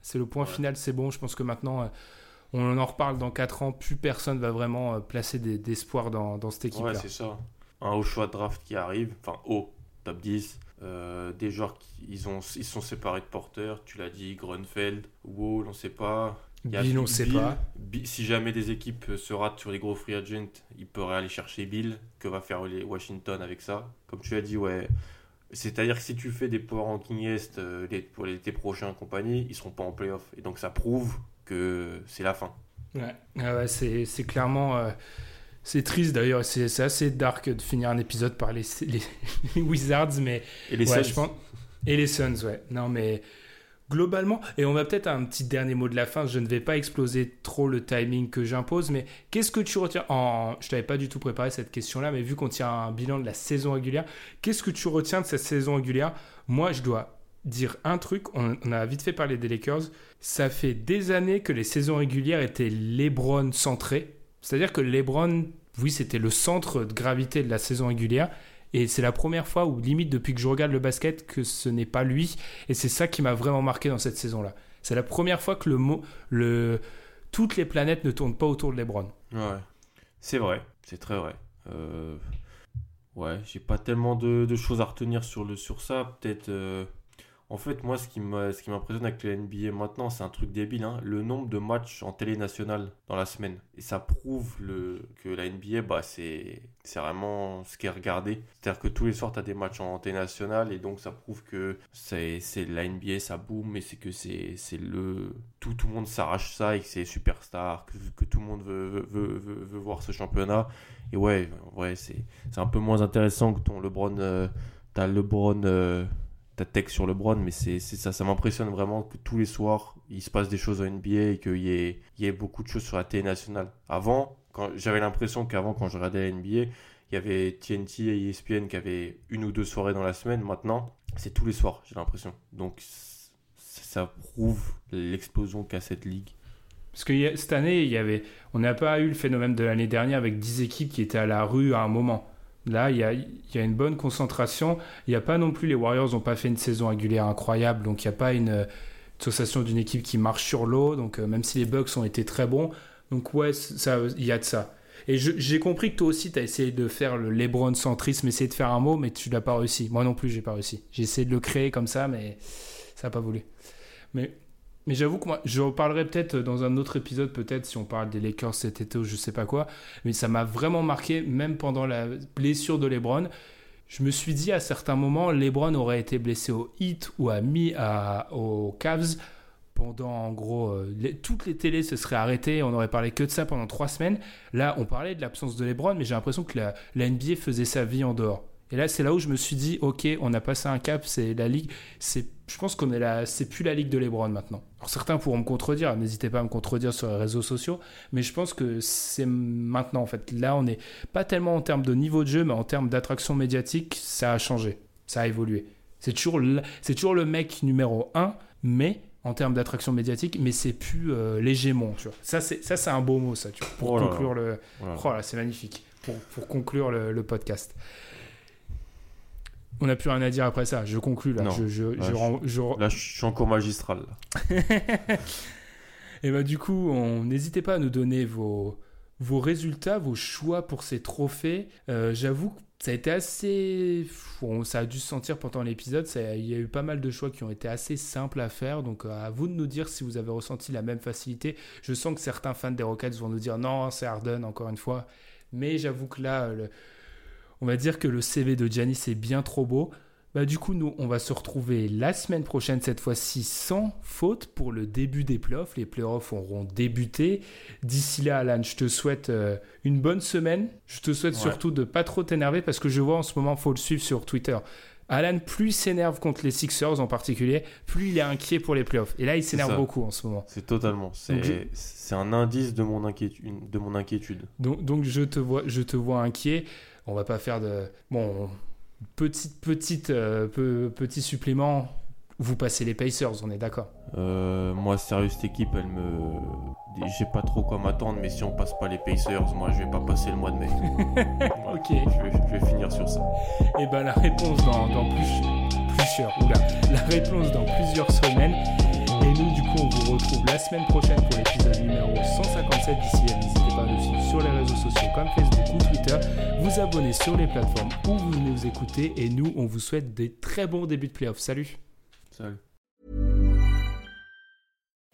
C'est le point final, c'est bon. Je pense que maintenant, euh, on en reparle dans 4 ans. Plus personne va vraiment euh, placer d'espoir dans, dans, cette équipe-là. Ouais, c'est ça. Un haut choix de draft qui arrive, enfin haut, top 10. Euh, des joueurs qui ils ont, ils sont séparés de Porter, tu l'as dit, Grunfeld, Wall, on sait pas. Bill, on sait pas. si jamais des équipes se ratent sur les gros free agents, ils pourraient aller chercher Bill. Que va faire les Washington avec ça? Comme tu as dit, ouais. C'est-à-dire que si tu fais des power ranking Est euh, pour l'été prochain compagnie, ils seront pas en playoff. Et donc ça prouve que c'est la fin. Ouais, ah ouais c'est clairement. Euh, c'est triste d'ailleurs, c'est assez dark de finir un épisode par les, les, Wizards, mais. Et les Suns. Et les Suns, ouais. Non, mais globalement, et on va peut-être un petit dernier mot de la fin, je ne vais pas exploser trop le timing que j'impose, mais qu'est-ce que tu retiens en... Je t'avais pas du tout préparé cette question-là, mais vu qu'on tient un bilan de la saison régulière, qu'est-ce que tu retiens de cette saison régulière? Moi, je dois dire un truc, on, a vite fait parler des Lakers, ça fait des années que les saisons régulières étaient LeBron centrées, c'est-à-dire que LeBron, oui, c'était le centre de gravité de la saison régulière. Et c'est la première fois, ou limite depuis que je regarde le basket, que ce n'est pas lui. Et c'est ça qui m'a vraiment marqué dans cette saison-là. C'est la première fois que le mot, toutes les planètes ne tournent pas autour de LeBron. Ouais, c'est vrai, c'est très vrai. Euh... Ouais, j'ai pas tellement de, choses à retenir sur, sur ça. Peut-être. Euh, en fait, moi, ce qui m'impressionne avec la NBA maintenant, c'est un truc débile. Hein. le nombre de matchs en télé nationale dans la semaine. Et ça prouve le, que la NBA, bah, c'est vraiment ce qui est regardé. C'est-à-dire que tous les soirs, tu as des matchs en télé nationale. Et donc, ça prouve que c'est la NBA, ça boum. Et c'est que c'est le. Tout, tout le monde s'arrache ça et que c'est superstar. Que, que tout le monde veut, veut, veut, veut, voir ce championnat. Et ouais, ouais c'est un peu moins intéressant que ton LeBron. Euh, t'as LeBron. Euh, ta tech sur le LeBron, mais c'est ça, ça m'impressionne vraiment que tous les soirs, il se passe des choses en NBA et qu'il y ait, il y ait beaucoup de choses sur la télé nationale. Avant, j'avais l'impression qu'avant, quand je regardais la NBA, il y avait TNT et ESPN qui avaient une ou deux soirées dans la semaine. Maintenant, c'est tous les soirs, j'ai l'impression. Donc, ça prouve l'explosion qu'a cette ligue. Parce que cette année, il y avait, on n'a pas eu le phénomène de l'année dernière avec 10 équipes qui étaient à la rue à un moment. Là, il y a, une bonne concentration. Il n'y a pas non plus, les Warriors n'ont pas fait une saison régulière incroyable, donc il n'y a pas une, association d'une équipe qui marche sur l'eau. Donc euh, même si les Bucks ont été très bons, donc ouais, il y a de ça. Et j'ai compris que toi aussi, tu as essayé de faire le LeBron centrisme, essayer de faire un mot, mais tu l'as pas réussi. Moi non plus, j'ai pas réussi. J'ai essayé de le créer comme ça, mais ça n'a pas voulu. Mais mais j'avoue que moi, je reparlerai peut-être dans un autre épisode, peut-être si on parle des Lakers cet été ou je sais pas quoi. Mais ça m'a vraiment marqué, même pendant la blessure de LeBron. Je me suis dit à certains moments, LeBron aurait été blessé au Heat ou à mi aux Cavs pendant en gros euh, toutes les télés se seraient arrêtées, on aurait parlé que de ça pendant trois semaines. Là, on parlait de l'absence de LeBron, mais j'ai l'impression que la, la NBA faisait sa vie en dehors. Et là, c'est là où je me suis dit, ok, on a passé un cap, c'est la ligue, c'est, je pense qu'on est là, c'est plus la ligue de LeBron maintenant. Alors certains pourront me contredire, n'hésitez pas à me contredire sur les réseaux sociaux, mais je pense que c'est maintenant en fait. Là, on n'est pas tellement en termes de niveau de jeu, mais en termes d'attraction médiatique, ça a changé, ça a évolué. C'est toujours, c'est toujours le mec numéro un, mais en termes d'attraction médiatique, mais c'est plus euh, l'hégémon, tu vois. Ça, c'est, ça, c'est un beau mot, ça, tu vois, pour oh conclure le. Oh là, c'est magnifique. Pour, pour conclure le, le podcast. On n'a plus rien à dire après ça. Je conclus là. Je, je, là, je, suis encore magistral. Et bah du coup, n'hésitez pas à nous donner vos, vos résultats, vos choix pour ces trophées. Euh, j'avoue que ça a été assez... ça a dû se sentir pendant l'épisode. Il y a eu pas mal de choix qui ont été assez simples à faire. Donc à vous de nous dire si vous avez ressenti la même facilité. Je sens que certains fans des Rockets vont nous dire non, c'est Harden encore une fois. Mais j'avoue que là... Le, on va dire que le CV de Giannis est bien trop beau. Bah, du coup, nous, on va se retrouver la semaine prochaine, cette fois-ci sans faute, pour le début des playoffs. Les playoffs auront débuté. D'ici là, Alan, je te souhaite euh, une bonne semaine. Je te souhaite surtout de pas trop t'énerver parce que je vois en ce moment, faut le suivre sur Twitter. Alan, plus il s'énerve contre les Sixers en particulier, plus il est inquiet pour les playoffs. Et là, il s'énerve beaucoup en ce moment. C'est totalement. C'est un indice de mon inquiétude. De mon inquiétude. Donc, donc je, te vois, je te vois inquiet. On va pas faire de. Bon, petite, petite, euh, petit supplément. Vous passez les Pacers, on est d'accord euh, Moi, sérieux, cette équipe, elle me. J'ai pas trop quoi m'attendre, mais si on passe pas les Pacers, moi, je vais pas passer le mois de mai. ok. Je vais, finir sur ça. Et eh ben, la réponse dans, dans plus, plusieurs. Oula, la réponse dans plusieurs semaines. Et nous, du coup, on vous retrouve la semaine prochaine pour l'épisode numéro 157. D'ici là, n'hésitez pas à nous suivre sur les réseaux sociaux comme Facebook ou Twitter, vous abonner sur les plateformes où vous nous écoutez. Et nous, on vous souhaite des très bons débuts de playoffs. Salut Salut.